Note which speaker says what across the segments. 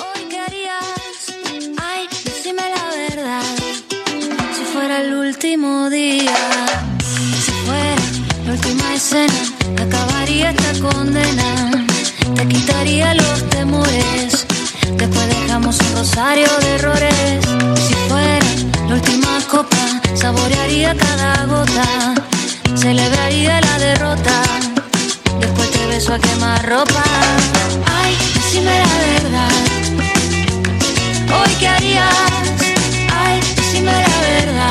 Speaker 1: Hoy qué harías, ay, decime la verdad. Si fuera el último día, si fuera la última escena, acabaría esta condena. Te quitaría los temores, después dejamos un rosario de errores. Si fuera la última copa, saborearía cada gota, celebraría la derrota. Beso a quemar ropa. Ay, decime la verdad. Hoy qué harías. Ay, decime la verdad.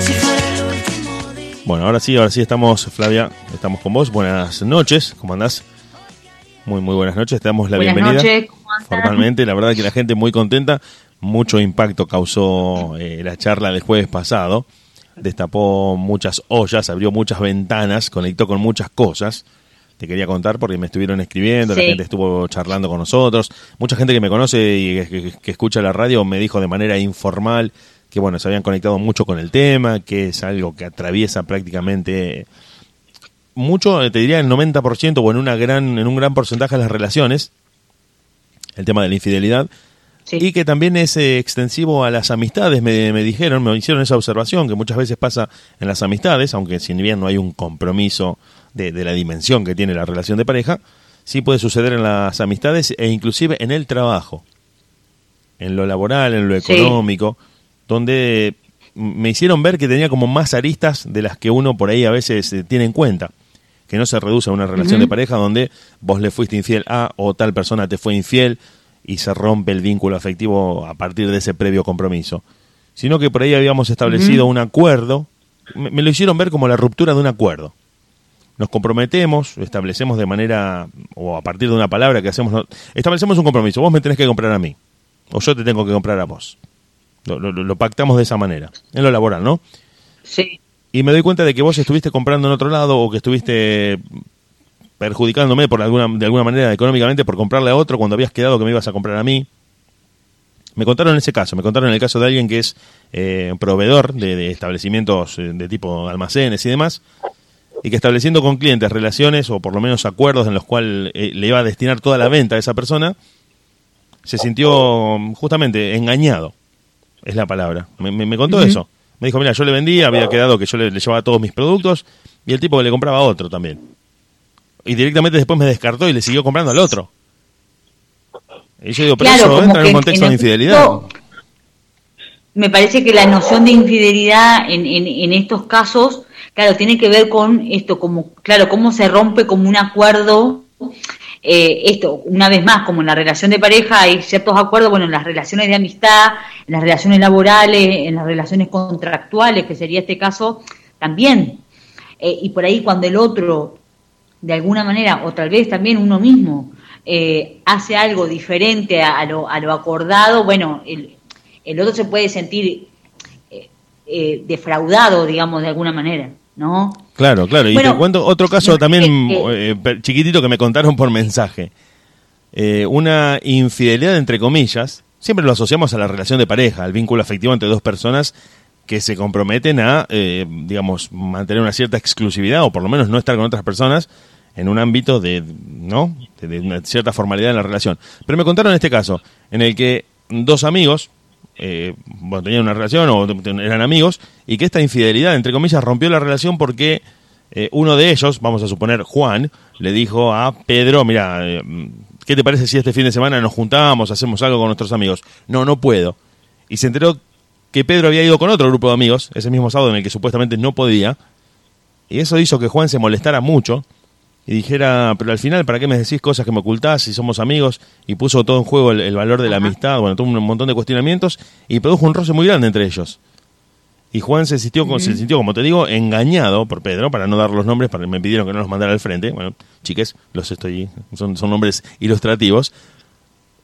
Speaker 1: Si fuera el último día.
Speaker 2: Bueno, ahora sí, ahora sí estamos, Flavia, estamos con vos. Buenas noches, ¿cómo andás? Muy, muy buenas noches, te damos la
Speaker 3: Buenas
Speaker 2: bienvenida.
Speaker 3: noches, ¿cómo andan?
Speaker 2: Formalmente, la verdad que la gente muy contenta. Mucho impacto causó eh, la charla del jueves pasado. Destapó muchas ollas, abrió muchas ventanas, conectó con muchas cosas. Te quería contar porque me estuvieron escribiendo, la
Speaker 3: Sí.
Speaker 2: gente estuvo charlando con nosotros. Mucha gente que me conoce y que, escucha la radio me dijo de manera informal que bueno, se habían conectado mucho con el tema, que es algo que atraviesa prácticamente mucho, eh, te diría el 90% o en una gran en un gran porcentaje de las relaciones, el tema de la infidelidad,
Speaker 3: Sí.
Speaker 2: y que también es eh, extensivo a las amistades, me, me dijeron, me hicieron esa observación, que muchas veces pasa en las amistades, aunque si bien no hay un compromiso de, de la dimensión que tiene la relación de pareja, sí puede suceder en las amistades e inclusive en el trabajo, en lo laboral, en lo
Speaker 3: Sí.
Speaker 2: económico, donde me hicieron ver que tenía como más aristas de las que uno por ahí a veces eh, tiene en cuenta. Que no se reduce a una relación de pareja donde vos le fuiste infiel a o tal persona te fue infiel y se rompe el vínculo afectivo a partir de ese previo compromiso. Sino que por ahí habíamos establecido un acuerdo, me, me lo hicieron ver como la ruptura de un acuerdo. Nos comprometemos, establecemos de manera, o a partir de una palabra que hacemos, establecemos un compromiso, vos me tenés que comprar a mí, o yo te tengo que comprar a vos. Lo, lo- lo pactamos de esa manera, en lo laboral, ¿no?
Speaker 3: Sí.
Speaker 2: Y me doy cuenta de que vos estuviste comprando en otro lado o que estuviste perjudicándome por alguna, de alguna manera económicamente por comprarle a otro cuando habías quedado que me ibas a comprar a mí. Me contaron ese caso, me contaron el caso de alguien que es eh, proveedor de, de establecimientos eh, de tipo almacenes y demás, y que estableciendo con clientes relaciones o por lo menos acuerdos en los cuales eh, le iba a destinar toda la venta a esa persona, se sintió mm, justamente engañado, es la palabra. Me, me- me contó eso. Me dijo, mira, yo le vendía, había quedado que yo le, le llevaba todos mis productos y el tipo que le compraba a otro también. Y directamente después me descartó y le siguió comprando al otro. Y yo digo, pero
Speaker 3: Claro,
Speaker 2: eso entra en un contexto
Speaker 3: en
Speaker 2: de
Speaker 3: el
Speaker 2: infidelidad.
Speaker 3: Me parece que la noción de infidelidad en, en, en estos casos, claro, tiene que ver con esto, como, claro, cómo se rompe como un acuerdo. eh, esto, una vez más, como en la relación de pareja hay ciertos acuerdos, bueno, en las relaciones de amistad, en las relaciones laborales, en las relaciones contractuales, que sería este caso, también. Eh, y por ahí cuando el otro, de alguna manera, o tal vez también uno mismo, eh, hace algo diferente a, a lo, a lo acordado, bueno, el, el otro se puede sentir eh, eh, defraudado, digamos, de alguna manera, ¿no?
Speaker 2: Claro, claro. Y
Speaker 3: Bueno,
Speaker 2: te cuento otro caso también eh, per- chiquitito que me contaron por mensaje. Eh, una infidelidad, entre comillas, siempre lo asociamos a la relación de pareja, al vínculo afectivo entre dos personas que se comprometen a, eh, digamos, mantener una cierta exclusividad o por lo menos no estar con otras personas en un ámbito de, ¿no? De, de una cierta formalidad en la relación. Pero me contaron este caso, en el que dos amigos, eh, tenían una relación o eran amigos, y que esta infidelidad, entre comillas, rompió la relación porque eh, uno de ellos, vamos a suponer Juan, le dijo a Pedro, mira, eh, ¿qué te parece si este fin de semana nos juntamos, hacemos algo con nuestros amigos? No, no puedo. Y se enteró que Pedro había ido con otro grupo de amigos, ese mismo sábado en el que supuestamente no podía, y eso hizo que Juan se molestara mucho y dijera, pero al final, ¿para qué me decís cosas que me ocultás si somos amigos? Y puso todo en juego el, el valor de la amistad, bueno, tuvo un montón de cuestionamientos y produjo un roce muy grande entre ellos. Y Juan se sintió, se sintió, como te digo, engañado por Pedro, para no dar los nombres, para, me pidieron que no los mandara al frente. Bueno, chiques, los estoy, son, son nombres ilustrativos.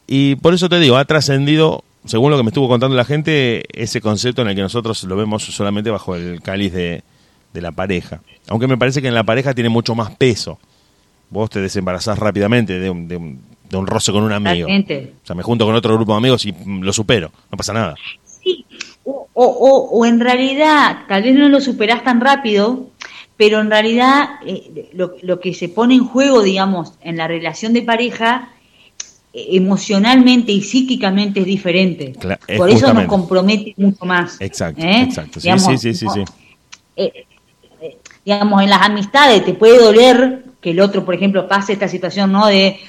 Speaker 2: Y por eso te digo, ha trascendido, según lo que me estuvo contando la gente, ese concepto en el que nosotros lo vemos solamente bajo el cáliz de, de la pareja. Aunque me parece que en la pareja tiene mucho más peso. Vos te desembarazás rápidamente de un, de un, de un roce con un amigo. O sea, me junto con otro grupo de amigos y mm, lo supero, no pasa nada.
Speaker 3: Sí, o, o, o- o en realidad, tal vez no lo superás tan rápido, pero en realidad eh, lo, lo que se pone en juego, digamos, en la relación de pareja emocionalmente y psíquicamente es diferente. Por eso nos compromete mucho más.
Speaker 2: Exacto, ¿eh? exacto. Sí, sí, sí, sí,
Speaker 3: eh, eh, digamos, en las amistades te puede doler que el otro, por ejemplo, pase esta situación, ¿no? De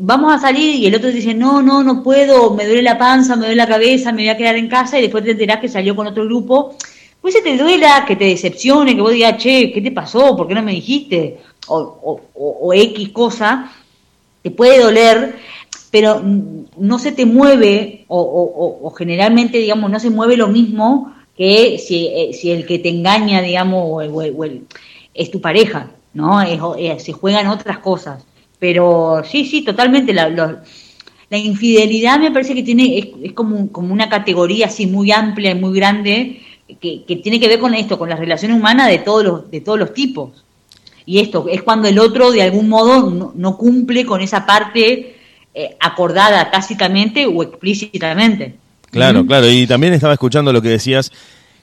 Speaker 3: vamos a salir y el otro dice, no, no, no puedo, me duele la panza, me duele la cabeza, me voy a quedar en casa y después te enterás que salió con otro grupo. Pues se te duela, que te decepcione, que vos digas, che, ¿qué te pasó? ¿Por qué no me dijiste? O, o, o, o X cosa, te puede doler, pero no se te mueve o, generalmente, digamos, no se mueve lo mismo que si, eh, si el que te engaña, digamos, o, es tu pareja, ¿no? Eh, se juegan otras cosas. Pero sí, sí, totalmente. La, la infidelidad me parece que tiene es, es, como, como una categoría así muy amplia y muy grande que, que, tiene que ver con esto, con las relaciones humanas de todos los, de todos los tipos. Y esto es cuando el otro de algún modo no, no cumple con esa parte eh, acordada tácitamente o explícitamente.
Speaker 2: Claro, claro. Y también estaba escuchando lo que decías.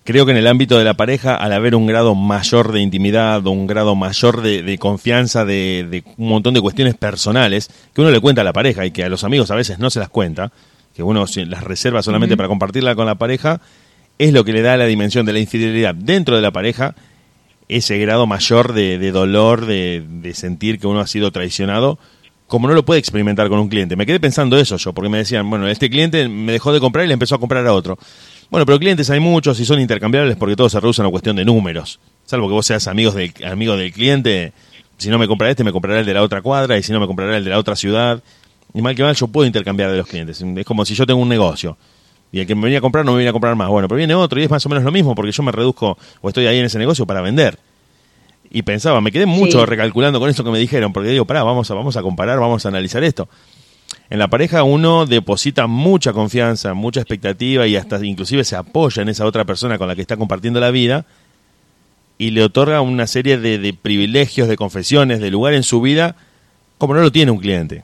Speaker 2: Creo que en el ámbito de la pareja, al haber un grado mayor de intimidad un grado mayor de, confianza, de, un montón de cuestiones personales, que uno le cuenta a la pareja y que a los amigos a veces no se las cuenta, que uno las reserva solamente para compartirla con la pareja, es lo que le da la dimensión de la infidelidad dentro de la pareja, ese grado mayor de, dolor, de, sentir que uno ha sido traicionado, como no lo puede experimentar con un cliente. Me quedé pensando eso yo, porque me decían, bueno, este cliente me dejó de comprar y le empezó a comprar a otro. Bueno, pero clientes hay muchos y son intercambiables porque todo se reduce a una cuestión de números. Salvo que vos seas amigos del, amigo del cliente, si no me compra este, me comprará el de la otra cuadra y si no me comprará el de la otra ciudad. Y mal que mal, yo puedo intercambiar de los clientes. Es como si yo tengo un negocio y el que me venía a comprar no me viene a comprar más. Bueno, pero viene otro y es más o menos lo mismo porque yo me reduzco o estoy ahí en ese negocio para vender y pensaba, me quedé mucho recalculando con eso que me dijeron, porque digo, pará, vamos a, vamos a comparar, vamos a analizar esto. En la pareja uno deposita mucha confianza, mucha expectativa y hasta inclusive se apoya en esa otra persona con la que está compartiendo la vida y le otorga una serie de, privilegios, de confesiones, de lugar en su vida como no lo tiene un cliente.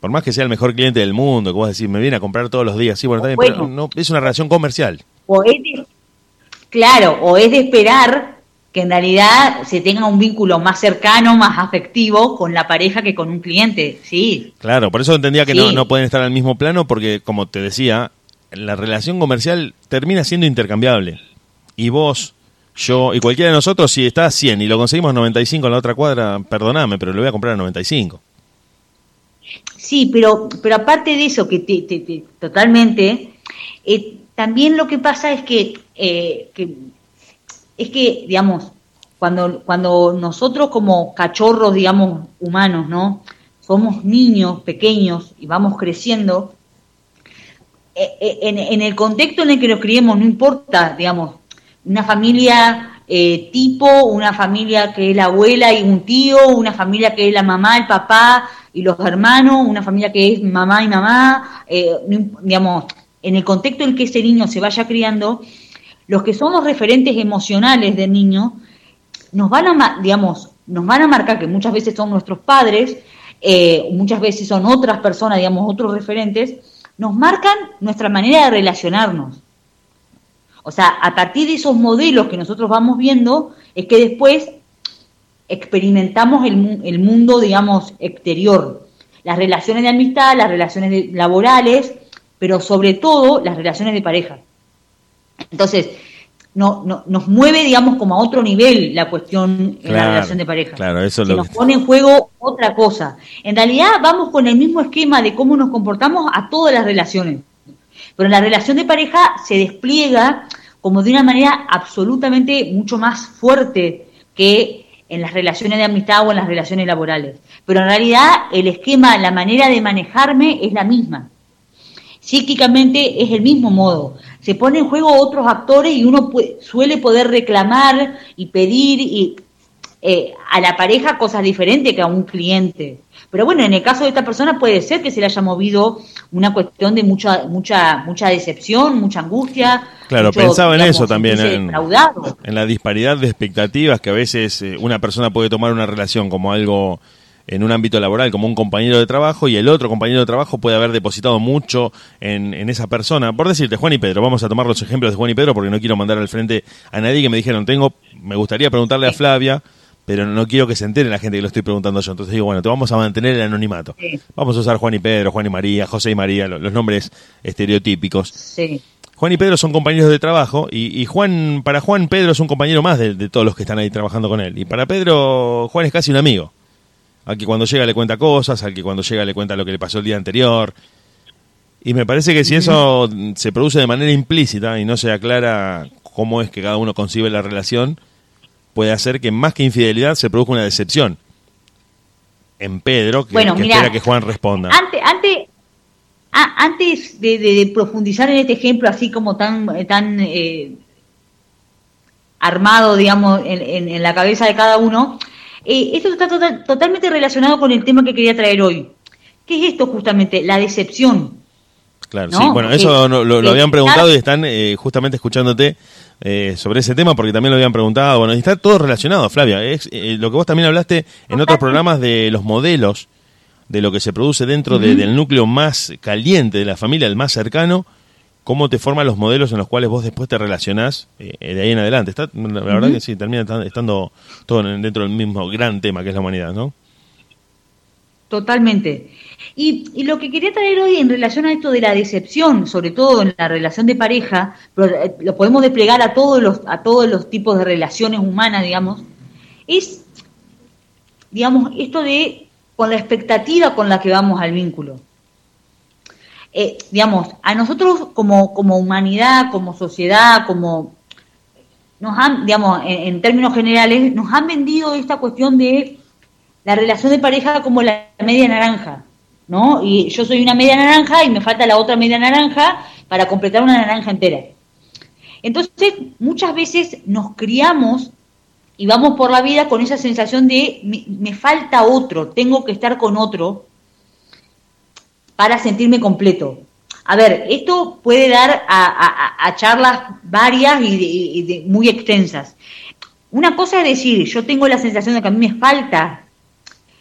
Speaker 2: Por más que sea el mejor cliente del mundo, que vos decís, me viene a comprar todos los días, sí, bueno, también, pero no, es una relación comercial.
Speaker 3: O es claro, o es de esperar que en realidad se tenga un vínculo más cercano, más afectivo con la pareja que con un cliente, sí.
Speaker 2: Claro, por eso entendía que no, no pueden estar al mismo plano porque, como te decía, la relación comercial termina siendo intercambiable. Y vos, yo y cualquiera de nosotros, si está a 100 y lo conseguimos a 95 en la otra cuadra, perdoname, pero lo voy a comprar a 95.
Speaker 3: Sí, pero, pero aparte de eso, que te, totalmente, eh, también lo que pasa es que, eh, que es que, digamos, cuando, cuando nosotros como cachorros, digamos, humanos, ¿no? Somos niños pequeños y vamos creciendo, eh, eh, en, el contexto en el que nos criemos, no importa, digamos, una familia eh, tipo, una familia que es la abuela y un tío, una familia que es la mamá, el papá y los hermanos, una familia que es mamá y mamá, digamos, en el contexto en el que ese niño se vaya criando, los que son los referentes emocionales del niño, nos van a, digamos, nos van a marcar que muchas veces son nuestros padres, eh, muchas veces son otras personas, digamos, otros referentes, nos marcan nuestra manera de relacionarnos. O sea, a partir de esos modelos que nosotros vamos viendo, es que después experimentamos el, el mundo, digamos, exterior. Las relaciones de amistad, las relaciones laborales, pero sobre todo las relaciones de pareja. Entonces, no, no, nos mueve, digamos, como a otro nivel la cuestión en la relación de pareja.
Speaker 2: Claro, eso
Speaker 3: nos pone en juego otra cosa. En realidad vamos con el mismo esquema de cómo nos comportamos a todas las relaciones. Pero en la relación de pareja se despliega como de una manera absolutamente mucho más fuerte que en las relaciones de amistad o en las relaciones laborales. Pero en realidad el esquema, la manera de manejarme es la misma. Psíquicamente es el mismo modo se pone en juego otros actores y uno suele poder reclamar y pedir y, eh, a la pareja cosas diferentes que a un cliente. Pero bueno, en el caso de esta persona puede ser que se le haya movido una cuestión de mucha mucha mucha decepción, mucha angustia.
Speaker 2: Claro, pensaba en eso también, en, en, la disparidad de expectativas que a veces eh, una persona puede tomar una relación como algo en un ámbito laboral como un compañero de trabajo y el otro compañero de trabajo puede haber depositado mucho en, esa persona. Por decirte, Juan y Pedro, vamos a tomar los ejemplos de Juan y Pedro porque no quiero mandar al frente a nadie que me dijeron, tengo, me gustaría preguntarle a Flavia, pero no quiero que se entere la gente que lo estoy preguntando yo. Entonces digo, bueno, te vamos a mantener el anonimato. Vamos a usar Juan y Pedro, Juan y María, José y María, los, nombres estereotípicos.
Speaker 3: Sí.
Speaker 2: Juan y Pedro son compañeros de trabajo y, Juan, para Juan, Pedro es un compañero más de, de, todos los que están ahí trabajando con él. Y para Pedro, Juan es casi un amigo. Al que cuando llega le cuenta cosas, al que cuando llega le cuenta lo que le pasó el día anterior. Y me parece que si eso se produce de manera implícita y no se aclara cómo es que cada uno concibe la relación, puede hacer que más que infidelidad se produzca una decepción en Pedro, que, espera que Juan responda.
Speaker 3: Antes, antes, antes de, profundizar en este ejemplo así como tan, tan eh, armado, digamos, en, la cabeza de cada uno, eh, esto está tota-, totalmente relacionado con el tema que quería traer hoy. ¿Qué es esto justamente? La decepción.
Speaker 2: Claro, sí. Bueno, eso lo, habían preguntado y están eh, justamente escuchándote eh, sobre ese tema porque también lo habían preguntado. Bueno, está todo relacionado, Flavia. Es eh, lo que vos también hablaste en otros programas de los modelos, de lo que se produce dentro del núcleo más caliente de la familia, el más cercano, cómo te forman los modelos en los cuales vos después te relacionás de ahí en adelante. Está, la verdad que sí, termina estando todo dentro del mismo gran tema que es la humanidad, ¿no?
Speaker 3: Totalmente. Y, lo que quería traer hoy en relación a esto de la decepción, sobre todo en la relación de pareja, pero eh, lo podemos desplegar a todos los, a todos los tipos de relaciones humanas, digamos, es, digamos, esto de con la expectativa con la que vamos al vínculo. Eh, digamos, a nosotros como, como humanidad, como sociedad, como nos han, digamos, en términos generales, nos han vendido esta cuestión de la relación de pareja como la media naranja, ¿no? Y yo soy una media naranja y me falta la otra media naranja para completar una naranja entera. Entonces, muchas veces nos criamos y vamos por la vida con esa sensación de me, falta otro, tengo que estar con otro para sentirme completo. A ver, esto puede dar a, charlas varias y, muy extensas. Una cosa es decir, yo tengo la sensación de que a mí me falta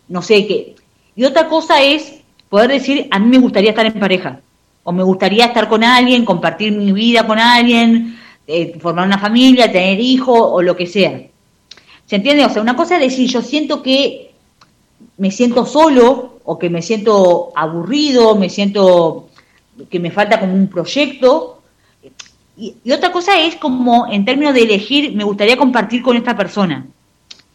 Speaker 3: no sé qué. Y otra cosa es poder decir, a mí me gustaría estar en pareja, o me gustaría estar con alguien, compartir mi vida con alguien, eh, formar una familia, tener hijos o lo que sea. ¿Se entiende? O sea, una cosa es decir, yo siento que me siento solo o que me siento aburrido, me siento que me falta como un proyecto. y otra cosa es como en términos de elegir, me gustaría compartir con esta persona.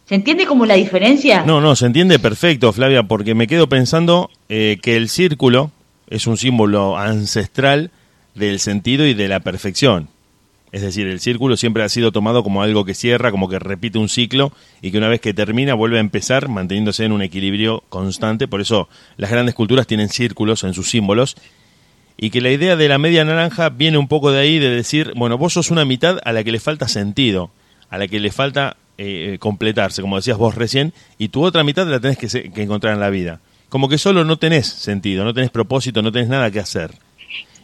Speaker 3: ¿Se entiende como la diferencia?
Speaker 2: No, no, se entiende perfecto, Flavia, porque me quedo pensando eh, que el círculo es un símbolo ancestral del sentido y de la perfección. Es decir, el círculo siempre ha sido tomado como algo que cierra, como que repite un ciclo y que una vez que termina vuelve a empezar manteniéndose en un equilibrio constante. Por eso las grandes culturas tienen círculos en sus símbolos. Y que la idea de la media naranja viene un poco de ahí, de decir, bueno, vos sos una mitad a la que le falta sentido, a la que le falta eh, completarse, como decías vos recién, y tu otra mitad la tenés que, encontrar en la vida. Como que solo no tenés sentido, no tenés propósito, no tenés nada que hacer.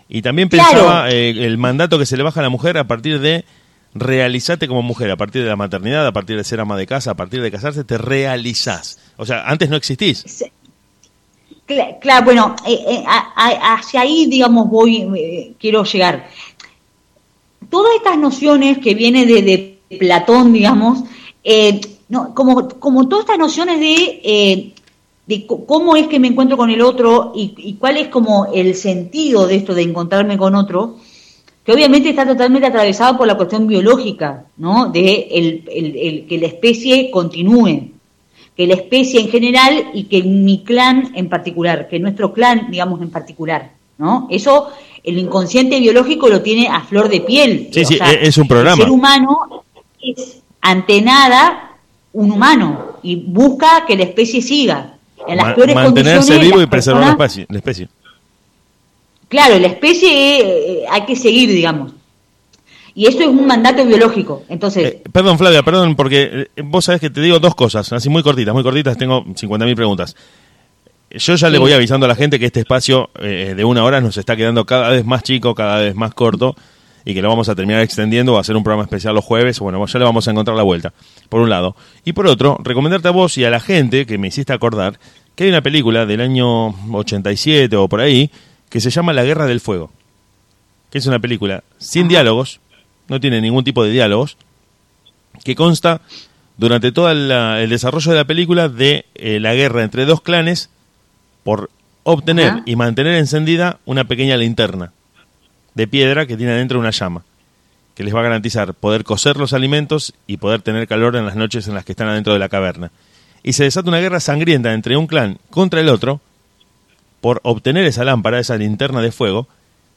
Speaker 2: Y también pensaba eh, el mandato que se le baja a la mujer a partir de realizarte como mujer, a partir de la maternidad, a partir de ser ama de casa, a partir de casarse, te realizás. O sea, antes no existís.
Speaker 3: Claro, bueno, eh, hacia ahí, digamos, voy, quiero llegar. Todas estas nociones que vienen de, de Platón, digamos, eh, no, como, como todas estas nociones de, eh, de cómo es que me encuentro con el otro y, cuál es como el sentido de esto de encontrarme con otro, que obviamente está totalmente atravesado por la cuestión biológica, ¿no? De el, que la especie continúe, que la especie en general y que mi clan en particular, que nuestro clan, digamos, en particular, ¿no? Eso el inconsciente biológico lo tiene a flor de piel.
Speaker 2: Sí, sí, es un programa.
Speaker 3: El ser humano es ante nada un humano y busca que la especie siga. En las peores
Speaker 2: mantenerse vivo y preservar la, especie,
Speaker 3: Claro, la especie eh, hay que seguir, digamos. Y eso es un mandato biológico. Entonces. Eh,
Speaker 2: perdón, Flavia, perdón, porque eh, vos sabés que te digo dos cosas, así muy cortitas, muy cortitas, tengo 50.000 preguntas. Yo ya le voy avisando a la gente que este espacio de una hora nos está quedando cada vez más chico, cada vez más corto y que lo vamos a terminar extendiendo, va a ser un programa especial los jueves, bueno, ya le vamos a encontrar la vuelta, por un lado. Y por otro, recomendarte a vos y a la gente que me hiciste acordar que hay una película del año 87 o por ahí que se llama La Guerra del Fuego, que es una película sin diálogos, no tiene ningún tipo de diálogos, que consta durante todo el desarrollo de la película de eh, la guerra entre dos clanes por obtener y mantener encendida una pequeña linterna de piedra que tiene adentro una llama, que les va a garantizar poder cocer los alimentos y poder tener calor en las noches en las que están adentro de la caverna. Y se desata una guerra sangrienta entre un clan contra el otro por obtener esa lámpara, esa linterna de fuego,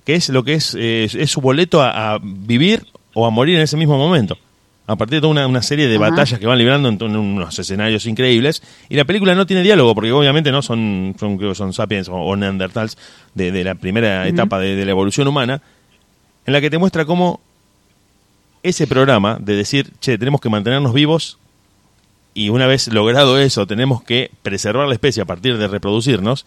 Speaker 2: que es lo que es, eh, es su boleto a vivir o a morir en ese mismo momento a partir de toda una, serie de batallas que van librando en, unos escenarios increíbles. Y la película no tiene diálogo, porque obviamente no son, son, son sapiens o, neandertals de, la primera etapa de, la evolución humana, en la que te muestra cómo ese programa de decir, che, tenemos que mantenernos vivos y una vez logrado eso, tenemos que preservar la especie a partir de reproducirnos,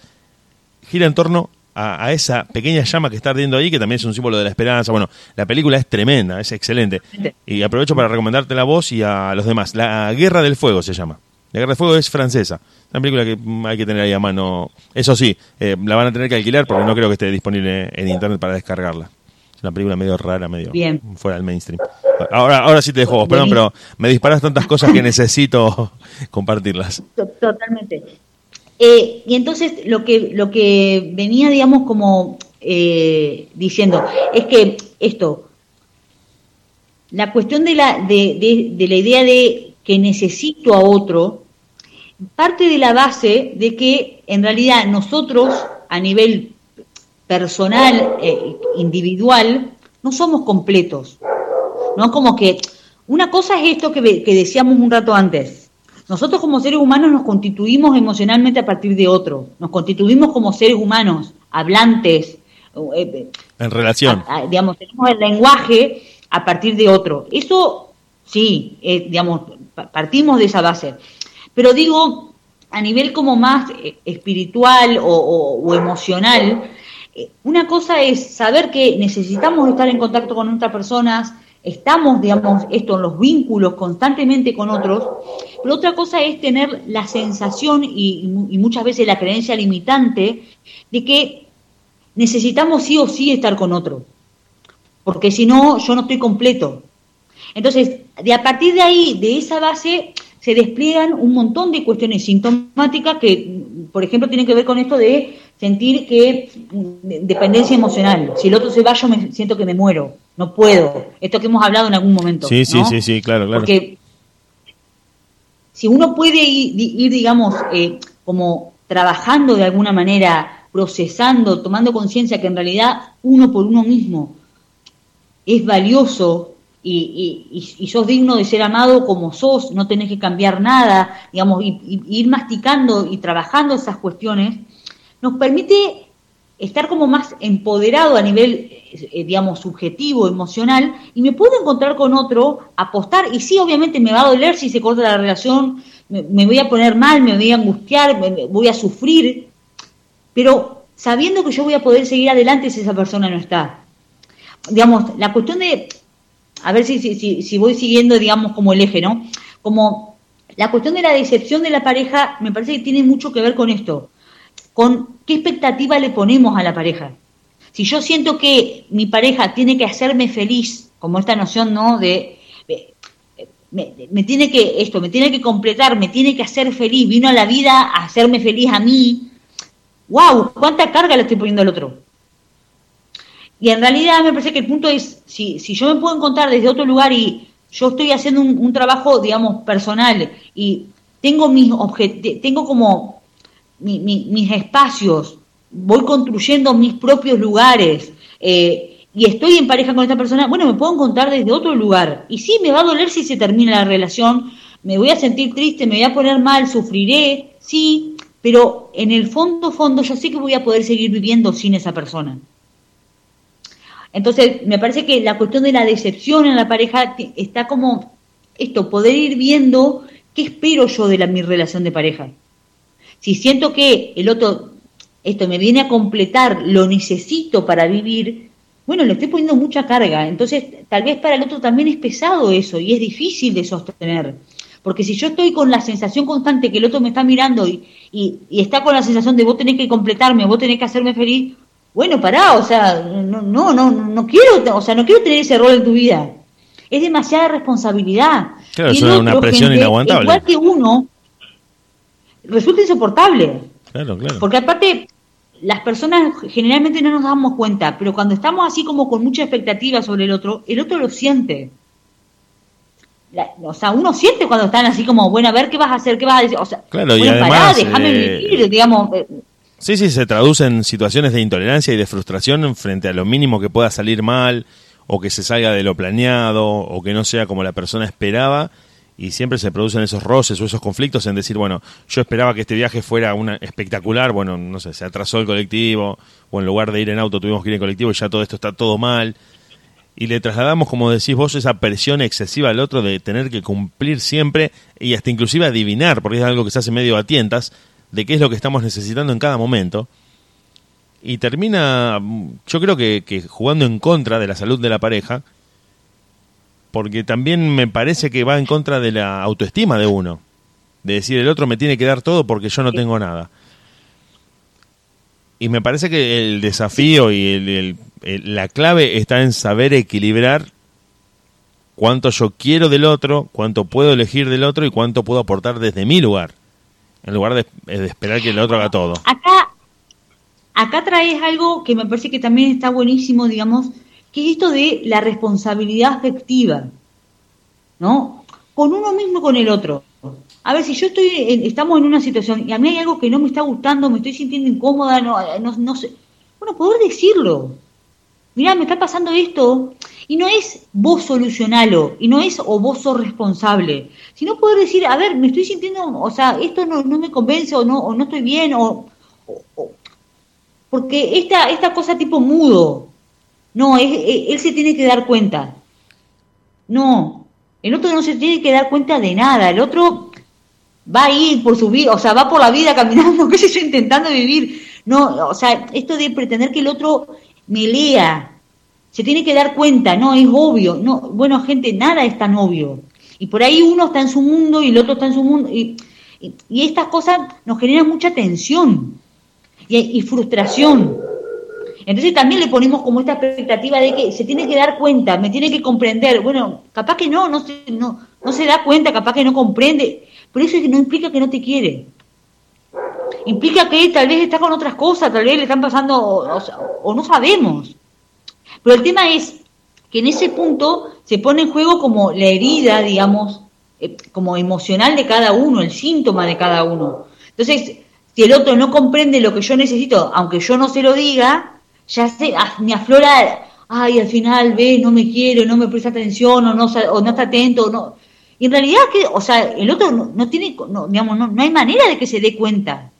Speaker 2: gira en torno a, esa pequeña llama que está ardiendo ahí, que también es un símbolo de la esperanza. Bueno, la película es tremenda, es excelente. Y aprovecho para recomendarte la voz y a los demás. La Guerra del Fuego se llama. La Guerra del Fuego es francesa. Una película que hay que tener ahí a mano. Eso sí, eh, la van a tener que alquilar porque no creo que esté disponible en internet para descargarla. Es una película medio rara, medio fuera del mainstream. Ahora, ahora sí te dejo vos, perdón, pero me disparas tantas cosas que necesito compartirlas.
Speaker 3: Totalmente. Eh, y entonces lo que, lo que venía, digamos, como eh, diciendo, es que esto, la cuestión de la, de, de, la idea de que necesito a otro, parte de la base de que en realidad nosotros a nivel personal, eh, individual, no somos completos. ¿No? Como que una cosa es esto que, que decíamos un rato antes, nosotros como seres humanos nos constituimos emocionalmente a partir de otro, nos constituimos como seres humanos, hablantes.
Speaker 2: Eh, en relación.
Speaker 3: digamos, tenemos el lenguaje a partir de otro. Eso sí, eh, digamos, partimos de esa base. Pero digo, a nivel como más eh, espiritual o, emocional, una cosa es saber que necesitamos estar en contacto con otras personas, estamos, digamos, esto en los vínculos constantemente con otros, pero otra cosa es tener la sensación y, muchas veces la creencia limitante de que necesitamos sí o sí estar con otro, porque si no, yo no estoy completo. Entonces, de a partir de ahí, de esa base, se despliegan un montón de cuestiones sintomáticas que, por ejemplo, tienen que ver con esto de sentir que mm, dependencia emocional. Si el otro se va, yo me siento que me muero, no puedo. Esto que hemos hablado en algún momento.
Speaker 2: Sí, sí, sí, sí, claro, claro.
Speaker 3: Porque si uno puede ir, digamos, eh, como trabajando de alguna manera, procesando, tomando conciencia que en realidad uno por uno mismo es valioso y, y, sos digno de ser amado como sos, no tenés que cambiar nada, digamos, y, ir masticando y trabajando esas cuestiones, nos permite estar como más empoderado a nivel, eh, digamos, subjetivo, emocional, y me puedo encontrar con otro, apostar, y sí, obviamente me va a doler si se corta la relación, me, voy a poner mal, me voy a angustiar, me, voy a sufrir, pero sabiendo que yo voy a poder seguir adelante si esa persona no está. Digamos, la cuestión de a ver si, si, si, voy siguiendo, digamos, como el eje, ¿no? Como la cuestión de la decepción de la pareja me parece que tiene mucho que ver con esto, con qué expectativa le ponemos a la pareja. Si yo siento que mi pareja tiene que hacerme feliz, como esta noción, ¿no? De, me, tiene que, esto, me tiene que completar, me tiene que hacer feliz, vino a la vida a hacerme feliz a mí. ¡Wow! ¿Cuánta carga le estoy poniendo al otro? Y en realidad me parece que el punto es, si, si yo me puedo encontrar desde otro lugar y yo estoy haciendo un, trabajo, digamos, personal y tengo mis tengo como mis espacios, voy construyendo mis propios lugares eh, y estoy en pareja con esta persona, bueno, me puedo encontrar desde otro lugar. Y sí, me va a doler si se termina la relación, me voy a sentir triste, me voy a poner mal, sufriré, sí, pero en el fondo, fondo, yo sé que voy a poder seguir viviendo sin esa persona. Entonces, me parece que la cuestión de la decepción en la pareja está como esto, poder ir viendo qué espero yo de la, mi relación de pareja. Si siento que el otro, esto me viene a completar, lo necesito para vivir, bueno, le estoy poniendo mucha carga. Entonces, tal vez para el otro también es pesado eso y es difícil de sostener. Porque si yo estoy con la sensación constante que el otro me está mirando y, y, y está con la sensación de vos tenés que completarme, vos tenés que hacerme feliz, bueno, pará, o sea, no, no, no, no quiero, o sea, no quiero tener ese rol en tu vida. Es demasiada responsabilidad.
Speaker 2: Claro, es una, presión
Speaker 3: gente,
Speaker 2: inaguantable.
Speaker 3: Igual que uno, resulta insoportable.
Speaker 2: Claro, claro.
Speaker 3: Porque aparte, las personas generalmente no nos damos cuenta, pero cuando estamos así como con mucha expectativa sobre el otro, el otro lo siente. La- o sea, uno siente cuando están así como, bueno, a ver qué vas a hacer, qué vas a decir. O sea,
Speaker 2: Claro, y además,
Speaker 3: pará, déjame
Speaker 2: eh,
Speaker 3: vivir, digamos. eh,
Speaker 2: Sí, sí, se traduce en situaciones de intolerancia y de frustración frente a lo mínimo que pueda salir mal, o que se salga de lo planeado, o que no sea como la persona esperaba, y siempre se producen esos roces o esos conflictos en decir, bueno, yo esperaba que este viaje fuera una espectacular, bueno, no sé, se atrasó el colectivo, o en lugar de ir en auto tuvimos que ir en colectivo y ya todo esto está todo mal. Y le trasladamos, como decís vos, esa presión excesiva al otro de tener que cumplir siempre y hasta inclusive adivinar, porque es algo que se hace medio a tientas, de qué es lo que estamos necesitando en cada momento. Y termina, yo creo que, que jugando en contra de la salud de la pareja, porque también me parece que va en contra de la autoestima de uno. De decir, el otro me tiene que dar todo porque yo no tengo nada. Y me parece que el desafío y el- el- el- la clave está en saber equilibrar cuánto yo quiero del otro, cuánto puedo elegir del otro y cuánto puedo aportar desde mi lugar, en lugar de, de esperar que el otro haga todo.
Speaker 3: acá, acá traes algo que me parece que también está buenísimo, digamos, que es esto de la responsabilidad afectiva, ¿no? Con uno mismo con el otro. A ver, si yo estoy, en- estamos en una situación y a mí hay algo que no me está gustando, me estoy sintiendo incómoda, no, no, no sé. Bueno, poder decirlo. Mirá, me está pasando esto. Y no es vos solucionalo, y no es o vos sos responsable, sino poder decir, a ver, me estoy sintiendo, o sea, esto no, no me convence, o no, o no estoy bien, o, o- o- porque esta, esta cosa tipo mudo, no, es- es- él se tiene que dar cuenta. No, el otro no se tiene que dar cuenta de nada, el otro va a ir por su vida, o sea, va por la vida caminando, qué sé yo, intentando vivir. No, o sea, esto de pretender que el otro me lea, se tiene que dar cuenta, no, es obvio. No, bueno, gente, nada es tan obvio. Y por ahí uno está en su mundo y el otro está en su mundo. Y, y- y estas cosas nos generan mucha tensión y, y frustración. Entonces también le ponemos como esta expectativa de que se tiene que dar cuenta, me tiene que comprender. Bueno, capaz que no, no se, no, se da cuenta, capaz que no comprende. Pero eso no implica que no te quiere. Implica que tal vez está con otras cosas, tal vez le están pasando, o no sabemos. Pero el tema es que en ese punto se pone en juego como la herida, digamos, eh, como emocional de cada uno, el síntoma de cada uno. Entonces, si el otro no comprende lo que yo necesito, aunque yo no se lo diga, ya se, ah, me aflora, ay, al final ve, no me quiere, no me presta atención, o no, o no está atento, o no. Y en realidad, que, o sea, el otro no, no tiene, no, digamos, no, no hay manera de que se dé cuenta.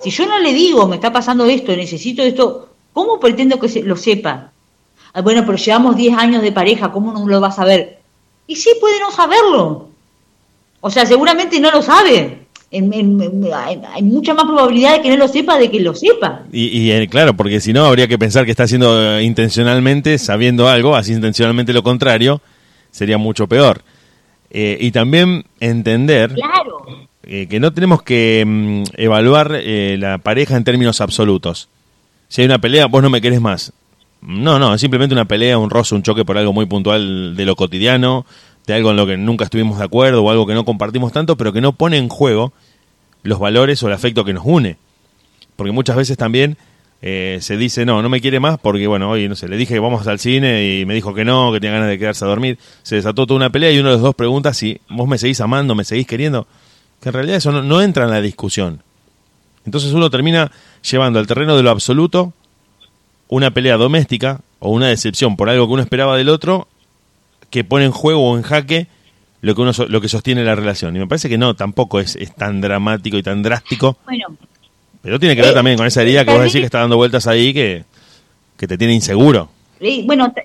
Speaker 3: Si yo no le digo, me está pasando esto, necesito esto, ¿cómo pretendo que lo sepa? Ah, bueno, pero llevamos 10 años de pareja, ¿cómo no lo va a saber? Y sí puede no saberlo. O sea, seguramente no lo sabe. En- hay, mucha más probabilidad de que no lo sepa de que lo sepa.
Speaker 2: Y, y, eh, claro, porque si no habría que pensar que está haciendo eh, intencionalmente, sabiendo algo, así intencionalmente lo contrario, sería mucho peor. Eh, y también entender
Speaker 3: Claro.
Speaker 2: eh, que no tenemos que mm, evaluar eh, la pareja en términos absolutos. Si hay una pelea, vos no me querés más. No, no, es simplemente una pelea, un roce, un choque por algo muy puntual de lo cotidiano, de algo en lo que nunca estuvimos de acuerdo o algo que no compartimos tanto, pero que no pone en juego los valores o el afecto que nos une. Porque muchas veces también eh, se dice, no, no me quiere más porque, bueno, hoy, no sé, le dije que vamos al cine y me dijo que no, que tenía ganas de quedarse a dormir. Se desató toda una pelea y uno de los dos pregunta si vos me seguís amando, me seguís queriendo. Que en realidad eso no, no entra en la discusión. Entonces uno termina llevando al terreno de lo absoluto una pelea doméstica o una decepción por algo que uno esperaba del otro que pone en juego o en jaque lo que uno so- lo que sostiene la relación. Y me parece que no, tampoco es, es tan dramático y tan drástico,
Speaker 3: Bueno,
Speaker 2: pero tiene que ver
Speaker 3: Eh,
Speaker 2: también con esa herida que vos decís que
Speaker 3: que-
Speaker 2: está dando vueltas ahí que, que te tiene inseguro.
Speaker 3: eh, bueno, ta-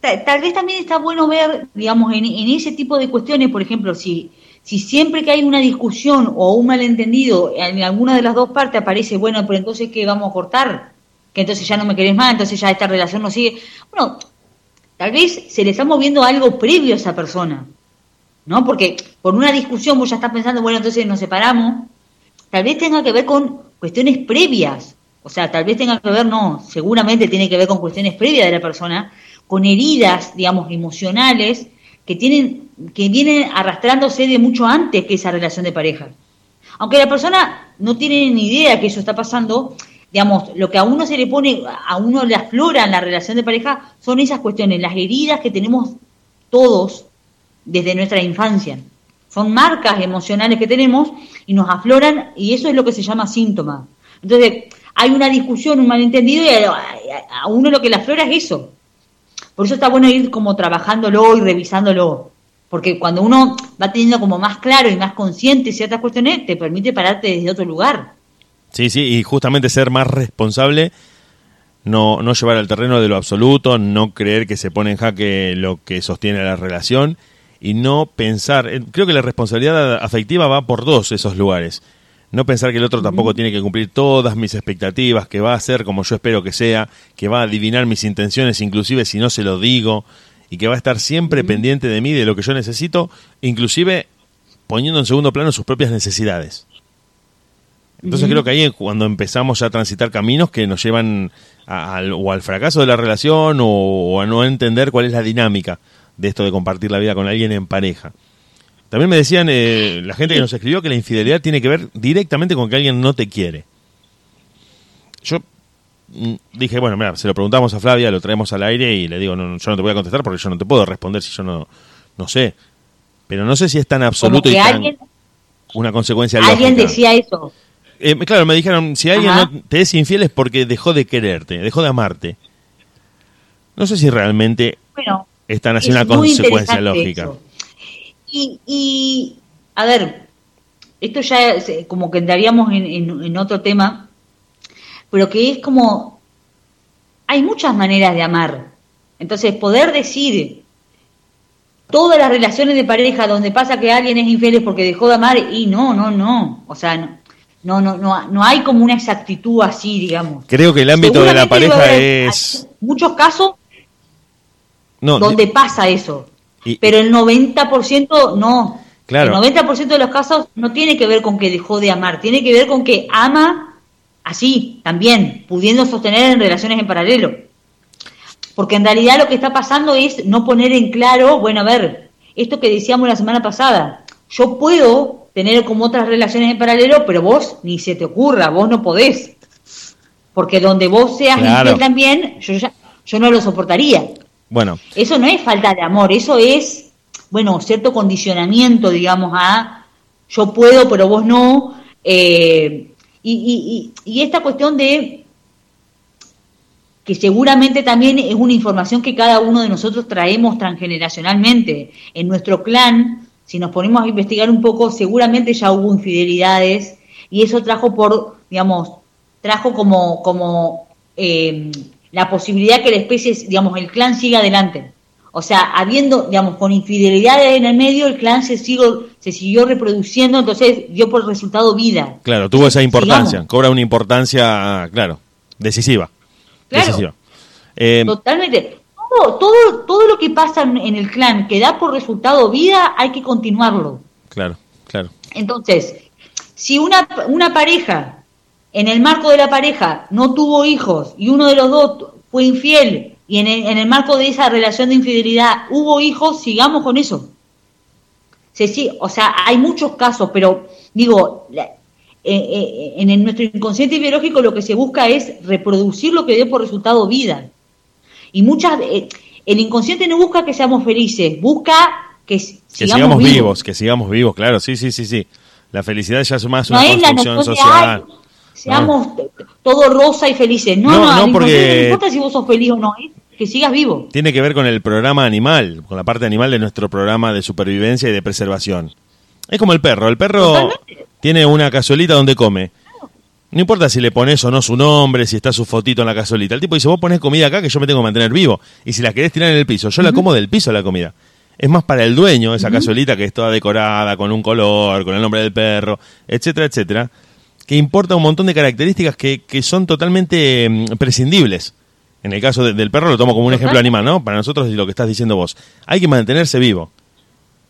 Speaker 3: ta- tal vez también está bueno ver, digamos, en, en ese tipo de cuestiones, por ejemplo, si, si siempre que hay una discusión o un malentendido en alguna de las dos partes aparece, bueno, pero entonces ¿qué vamos a cortar? Que entonces ya no me querés más, entonces ya esta relación no sigue. Bueno, tal vez se le está moviendo algo previo a esa persona, ¿no? Porque por una discusión vos ya estás pensando, bueno, entonces nos separamos, tal vez tenga que ver con cuestiones previas, o sea, tal vez tenga que ver, no, seguramente tiene que ver con cuestiones previas de la persona, con heridas, digamos, emocionales, que tienen, que vienen arrastrándose de mucho antes que esa relación de pareja. Aunque la persona no tiene ni idea que eso está pasando, digamos, lo que a uno se le pone, a uno le aflora en la relación de pareja son esas cuestiones, las heridas que tenemos todos desde nuestra infancia. Son marcas emocionales que tenemos y nos afloran y eso es lo que se llama síntoma. Entonces, hay una discusión, un malentendido y a, uno lo que le aflora es eso. Por eso está bueno ir como trabajándolo y revisándolo. Porque cuando uno va teniendo como más claro y más consciente ciertas cuestiones, te permite pararte desde otro lugar.
Speaker 2: Sí, sí, y justamente ser más responsable, no, no llevar al terreno de lo absoluto, no creer que se pone en jaque lo que sostiene la relación y no pensar, eh, creo que la responsabilidad afectiva va por dos esos lugares. No pensar que el otro tampoco tiene que cumplir todas mis expectativas, que va a ser como yo espero que sea, que va a adivinar mis intenciones, inclusive si no se lo digo, y que va a estar siempre pendiente de mí, de lo que yo necesito, inclusive poniendo en segundo plano sus propias necesidades. Entonces creo que ahí es cuando empezamos a transitar caminos que nos llevan al, o al fracaso de la relación o, a no entender cuál es la dinámica de esto de compartir la vida con alguien en pareja. También me decían eh, la gente que nos escribió que la infidelidad tiene que ver directamente con que alguien no te quiere. Yo mm, dije, bueno, mira, se lo preguntamos a Flavia, lo traemos al aire y le digo, no, yo no te voy a contestar porque yo no te puedo responder si yo no, no sé. Pero no sé si es tan absoluto y tan una consecuencia
Speaker 3: Alguien decía eso.
Speaker 2: Eh, claro, me dijeron, si alguien no te es infiel es porque dejó de quererte, dejó de amarte. No sé si realmente están haciendo una consecuencia lógica.
Speaker 3: Y, y, a ver, esto ya como que entraríamos en, en, otro tema, pero que es como, hay muchas maneras de amar. Entonces, poder decir todas las relaciones de pareja donde pasa que alguien es infiel es porque dejó de amar, y no, no, no. O sea, no, no, no, no, no hay como una exactitud así, digamos.
Speaker 2: Creo que el ámbito de la pareja es...
Speaker 3: Muchos casos donde pasa eso, pero el 90% no. Claro. El 90% de los casos no tiene que ver con que dejó de amar, tiene que ver con que ama así, también, pudiendo sostener en relaciones en paralelo. Porque en realidad lo que está pasando es no poner en claro, bueno, a ver, esto que decíamos la semana pasada, yo puedo tener como otras relaciones en paralelo, pero vos ni se te ocurra, vos no podés. Porque donde vos seas infiel también, yo, ya, yo no lo soportaría.
Speaker 2: Bueno.
Speaker 3: Eso no es falta de amor, eso es, bueno, cierto condicionamiento, digamos, a yo puedo, pero vos no. Eh, y, y, y esta cuestión de que seguramente también es una información que cada uno de nosotros traemos transgeneracionalmente. En nuestro clan si nos ponemos a investigar un poco, seguramente ya hubo infidelidades y eso trajo por, digamos, trajo como, como eh, la posibilidad que la especie, digamos, el clan siga adelante. O sea, habiendo, digamos, con infidelidades en el medio, el clan se siguió, se siguió reproduciendo, entonces dio por resultado vida.
Speaker 2: Claro, tuvo esa importancia, cobra una importancia, claro, decisiva. decisiva.
Speaker 3: Eh, Totalmente todo, todo, lo que pasa en el clan que da por resultado vida, hay que continuarlo.
Speaker 2: Claro, claro.
Speaker 3: Entonces, si una, una pareja, en el marco de la pareja, no tuvo hijos y uno de los dos fue infiel y en el, en el marco de esa relación de infidelidad hubo hijos, sigamos con eso. Sí, o sea, hay muchos casos, pero digo, eh, eh, en nuestro inconsciente biológico lo que se busca es reproducir lo que dio por resultado vida. Y muchas, eh, el inconsciente no busca que seamos felices, busca que, sigamos, vivos.
Speaker 2: Que sigamos vivos, claro, sí, sí, sí, sí. La felicidad ya es más una construcción social.
Speaker 3: Seamos todo rosa y felices. No, no, no, porque... no importa si vos sos feliz o no, es que sigas vivo.
Speaker 2: Tiene que ver con el programa animal, con la parte animal de nuestro programa de supervivencia y de preservación. Es como el perro, el perro tiene una cazuelita donde come. No importa si le pones o no su nombre, si está su fotito en la cazuelita. El tipo dice, vos pones comida acá que yo me tengo que mantener vivo. Y si la querés tirar en el piso, yo la como del piso la comida. Es más para el dueño esa cazuelita que es toda decorada, con un color, con el nombre del perro, etcétera, etcétera. Que importa un montón de características que, que son totalmente mm, prescindibles. En el caso del perro lo tomo como un ejemplo animal, ¿no? Para nosotros es lo que estás diciendo vos. Hay que mantenerse vivo.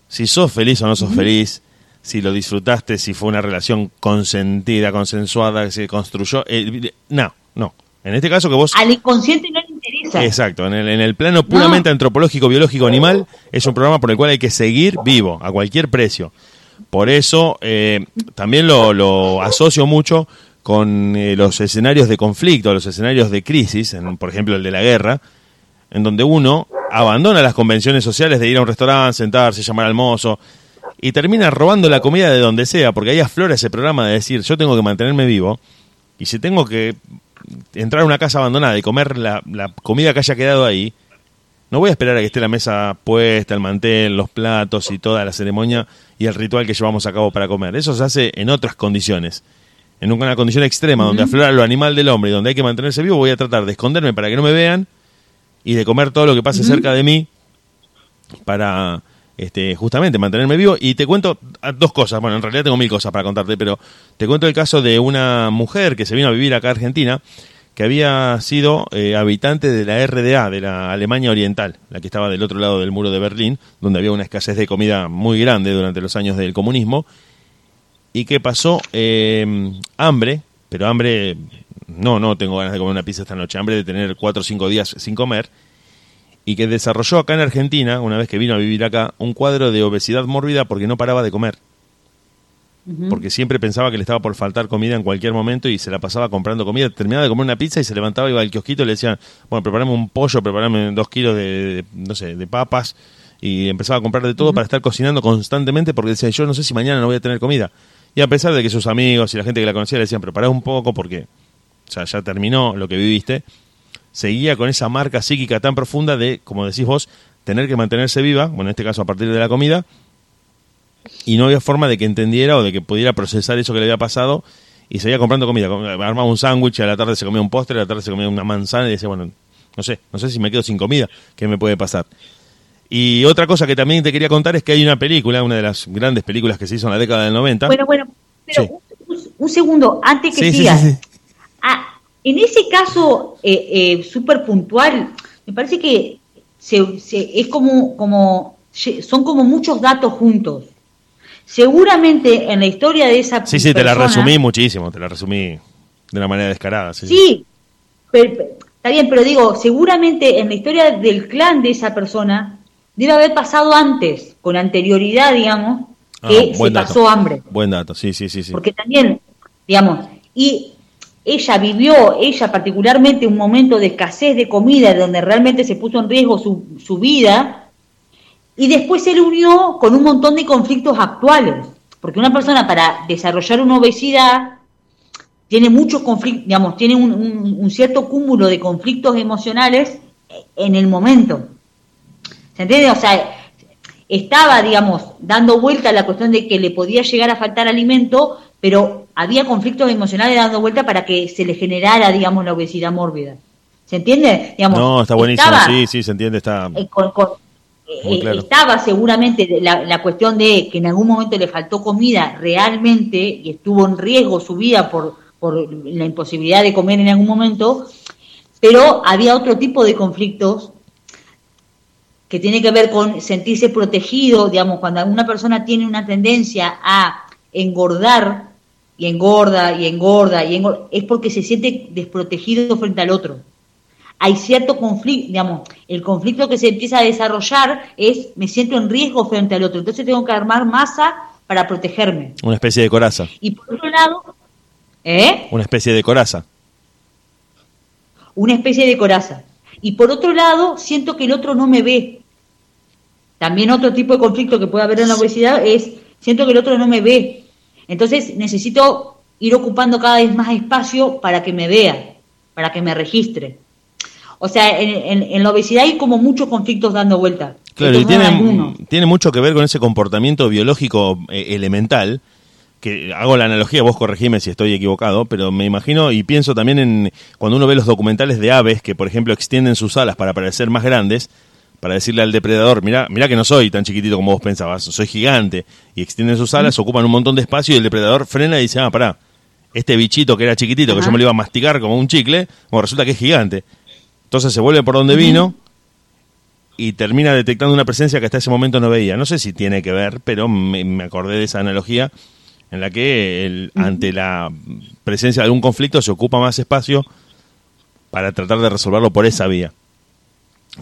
Speaker 2: Si sos feliz o no sos feliz, si lo disfrutaste, si fue una relación consentida, consensuada, que se construyó. Eh, no, no. En este caso que vos...
Speaker 3: Al inconsciente no le interesa.
Speaker 2: Exacto, en el, en el plano puramente antropológico, biológico, animal, es un programa por el cual hay que seguir vivo, a cualquier precio. Por eso eh, también lo, lo asocio mucho con eh, los escenarios de conflicto, los escenarios de crisis, en, por ejemplo el de la guerra, en donde uno abandona las convenciones sociales de ir a un restaurante, sentarse, llamar al mozo, y termina robando la comida de donde sea, porque ahí aflora ese programa de decir, yo tengo que mantenerme vivo, y si tengo que entrar a una casa abandonada y comer la, la comida que haya quedado ahí, no voy a esperar a que esté la mesa puesta, el mantel, los platos y toda la ceremonia y el ritual que llevamos a cabo para comer. Eso se hace en otras condiciones. En una condición extrema, donde aflora lo animal del hombre y donde hay que mantenerse vivo, voy a tratar de esconderme para que no me vean y de comer todo lo que pase cerca de mí para este, justamente mantenerme vivo. Y te cuento ah, dos cosas, bueno, en realidad tengo mil cosas para contarte, pero te cuento el caso de una mujer que se vino a vivir acá a Argentina, que había sido eh, habitante de la RDA, de la Alemania Oriental, la que estaba del otro lado del muro de Berlín, donde había una escasez de comida muy grande durante los años del comunismo, y que pasó eh, hambre, pero hambre, no, no tengo ganas de comer una pizza esta noche, hambre de tener cuatro o cinco días sin comer, y que desarrolló acá en Argentina, una vez que vino a vivir acá, un cuadro de obesidad mórbida porque no paraba de comer. Porque siempre pensaba que le estaba por faltar comida en cualquier momento y se la pasaba comprando comida. Terminaba de comer una pizza y se levantaba, iba al kiosquito y le decían, bueno, preparame un pollo, preparame dos kilos de, de- no sé, de papas. Y empezaba a comprar de todo para estar cocinando constantemente porque decía, yo no sé si mañana no voy a tener comida. Y a pesar de que sus amigos y la gente que la conocía le decían, prepará un poco porque o sea, ya terminó lo que viviste, seguía con esa marca psíquica tan profunda de, como decís vos, tener que mantenerse viva, bueno, en este caso a partir de la comida, y no había forma de que entendiera o de que pudiera procesar eso que le había pasado y seguía comprando comida. Com- Armaba un sándwich, a la tarde se comía un postre, a la tarde se comía una manzana y decía, bueno, no sé, no sé si me quedo sin comida, ¿qué me puede pasar? Y otra cosa que también te quería contar es que hay una película, una de las grandes películas que se hizo en la década del 90.
Speaker 3: Bueno, bueno, pero
Speaker 2: Sí.
Speaker 3: un, un- un segundo, antes que
Speaker 2: Sí,
Speaker 3: sigas.
Speaker 2: sí.
Speaker 3: Ah, en ese caso eh, eh, súper puntual, me parece que se, se- es como, como, son como muchos datos juntos. Seguramente en la historia de esa
Speaker 2: Sí, sí, te la
Speaker 3: persona-
Speaker 2: resumí muchísimo, te la resumí de una manera descarada. Sí, sí.
Speaker 3: Pero- está bien, pero digo, seguramente en la historia del clan de esa persona debe haber pasado antes, con anterioridad, digamos,
Speaker 2: Ah,
Speaker 3: que se
Speaker 2: dato.
Speaker 3: pasó hambre.
Speaker 2: Buen dato, sí, sí, sí. sí.
Speaker 3: Porque también, digamos, y ella vivió, ella particularmente, un momento de escasez de comida donde realmente se puso en riesgo su, su vida, y después se le unió con un montón de conflictos actuales. Porque una persona para desarrollar una obesidad tiene muchos conflictos, digamos, tiene un, un- un cierto cúmulo de conflictos emocionales en el momento. ¿Se entiende? O sea, estaba, digamos, dando vuelta a la cuestión de que le podía llegar a faltar alimento, pero había conflictos emocionales dando vuelta para que se le generara, digamos, la obesidad mórbida. ¿Se entiende? Digamos,
Speaker 2: No, está buenísimo, sí, sí, se entiende, está...
Speaker 3: eh, con- con-
Speaker 2: Muy
Speaker 3: eh,
Speaker 2: claro.
Speaker 3: estaba seguramente la, la cuestión de que en algún momento le faltó comida realmente y estuvo en riesgo su vida por, por la imposibilidad de comer en algún momento, pero había otro tipo de conflictos que tiene que ver con sentirse protegido, digamos, cuando una persona tiene una tendencia a engordar y engorda y engorda y engorda, es porque se siente desprotegido frente al otro. Hay cierto conflicto, digamos, el conflicto que se empieza a desarrollar es me siento en riesgo frente al otro, entonces tengo que armar masa para protegerme.
Speaker 2: Una especie de coraza,
Speaker 3: Y por otro lado, ¿eh?
Speaker 2: una especie de coraza.
Speaker 3: una especie de coraza. Y por otro lado, siento que el otro no me ve. También otro tipo de conflicto que puede haber en la obesidad es, siento que el otro no me ve. Entonces necesito ir ocupando cada vez más espacio para que me vea, para que me registre. O sea, en, en- en la obesidad hay como muchos conflictos dando vuelta.
Speaker 2: Claro, y
Speaker 3: Estos
Speaker 2: tiene, mucho que ver con ese comportamiento biológico eh, elemental, que hago la analogía, vos corregime si estoy equivocado, pero me imagino y pienso también en cuando uno ve los documentales de aves que, por ejemplo, extienden sus alas para parecer más grandes, para decirle al depredador, mira, mira que no soy tan chiquitito como vos pensabas, soy gigante, y extienden sus alas, ocupan un montón de espacio y el depredador frena y dice, ah, pará, este bichito que era chiquitito, que yo me lo iba a masticar como un chicle, bueno, resulta que es gigante. Entonces se vuelve por donde vino y termina detectando una presencia que hasta ese momento no veía. No sé si tiene que ver, pero me, me acordé de esa analogía en la que el- ante la presencia de algún conflicto se ocupa más espacio para tratar de resolverlo por esa vía.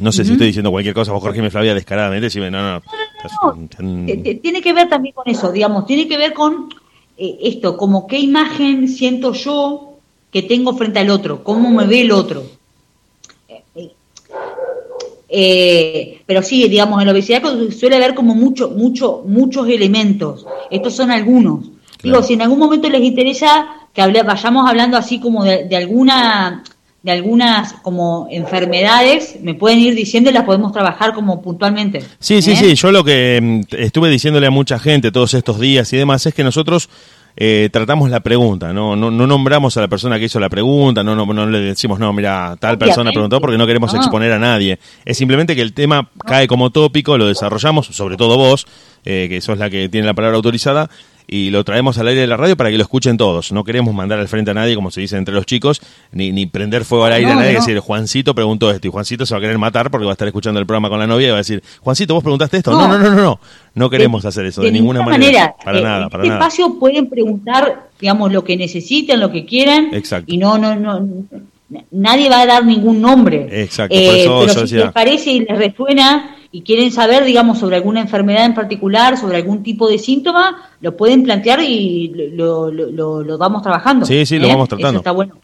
Speaker 2: No sé si estoy diciendo cualquier cosa, vos corregime Flavia descaradamente, decime, no, no.
Speaker 3: no, Tiene que ver también con eso, digamos, tiene que ver con eh, esto, como qué imagen siento yo que tengo frente al otro, cómo me ve el otro. Eh, pero sí, digamos, en la obesidad suele haber como mucho, mucho, muchos elementos. Estos son algunos. Digo, si en algún momento les interesa que hable, vayamos hablando así como de, alguna de algunas como enfermedades, me pueden ir diciendo y las podemos trabajar como puntualmente.
Speaker 2: Sí, sí, ¿Eh? sí. Yo lo que mm, estuve diciéndole a mucha gente todos estos días y demás es que nosotros eh, tratamos la pregunta, ¿no? No, nombramos a la persona que hizo la pregunta, no, no, no le decimos, no, mira, tal persona preguntó porque no queremos exponer a nadie. Es simplemente que el tema cae como tópico, lo desarrollamos, sobre todo vos, eh, que sos la que tiene la palabra autorizada, y lo traemos al aire de la radio para que lo escuchen todos. No queremos mandar al frente a nadie, como se dice entre los chicos, ni, ni prender fuego al aire a nadie. decir, Juancito preguntó esto y Juancito se va a querer matar porque va a estar escuchando el programa con la novia y va a decir, Juancito, vos preguntaste esto. No, no, no, no, no. No queremos hacer eso de, ninguna, manera. Para
Speaker 3: eh,
Speaker 2: nada, para
Speaker 3: este espacio pueden preguntar, digamos, lo que necesiten, lo que quieran.
Speaker 2: Exacto.
Speaker 3: Y no, no, no. Nadie va a dar ningún nombre.
Speaker 2: Exacto. Eh,
Speaker 3: pero si les parece y les resuena y quieren saber, digamos, sobre alguna enfermedad en particular, sobre algún tipo de síntoma, lo pueden plantear y lo, lo, lo, vamos trabajando.
Speaker 2: Sí, sí, lo ¿Eh? vamos tratando.
Speaker 3: está bueno.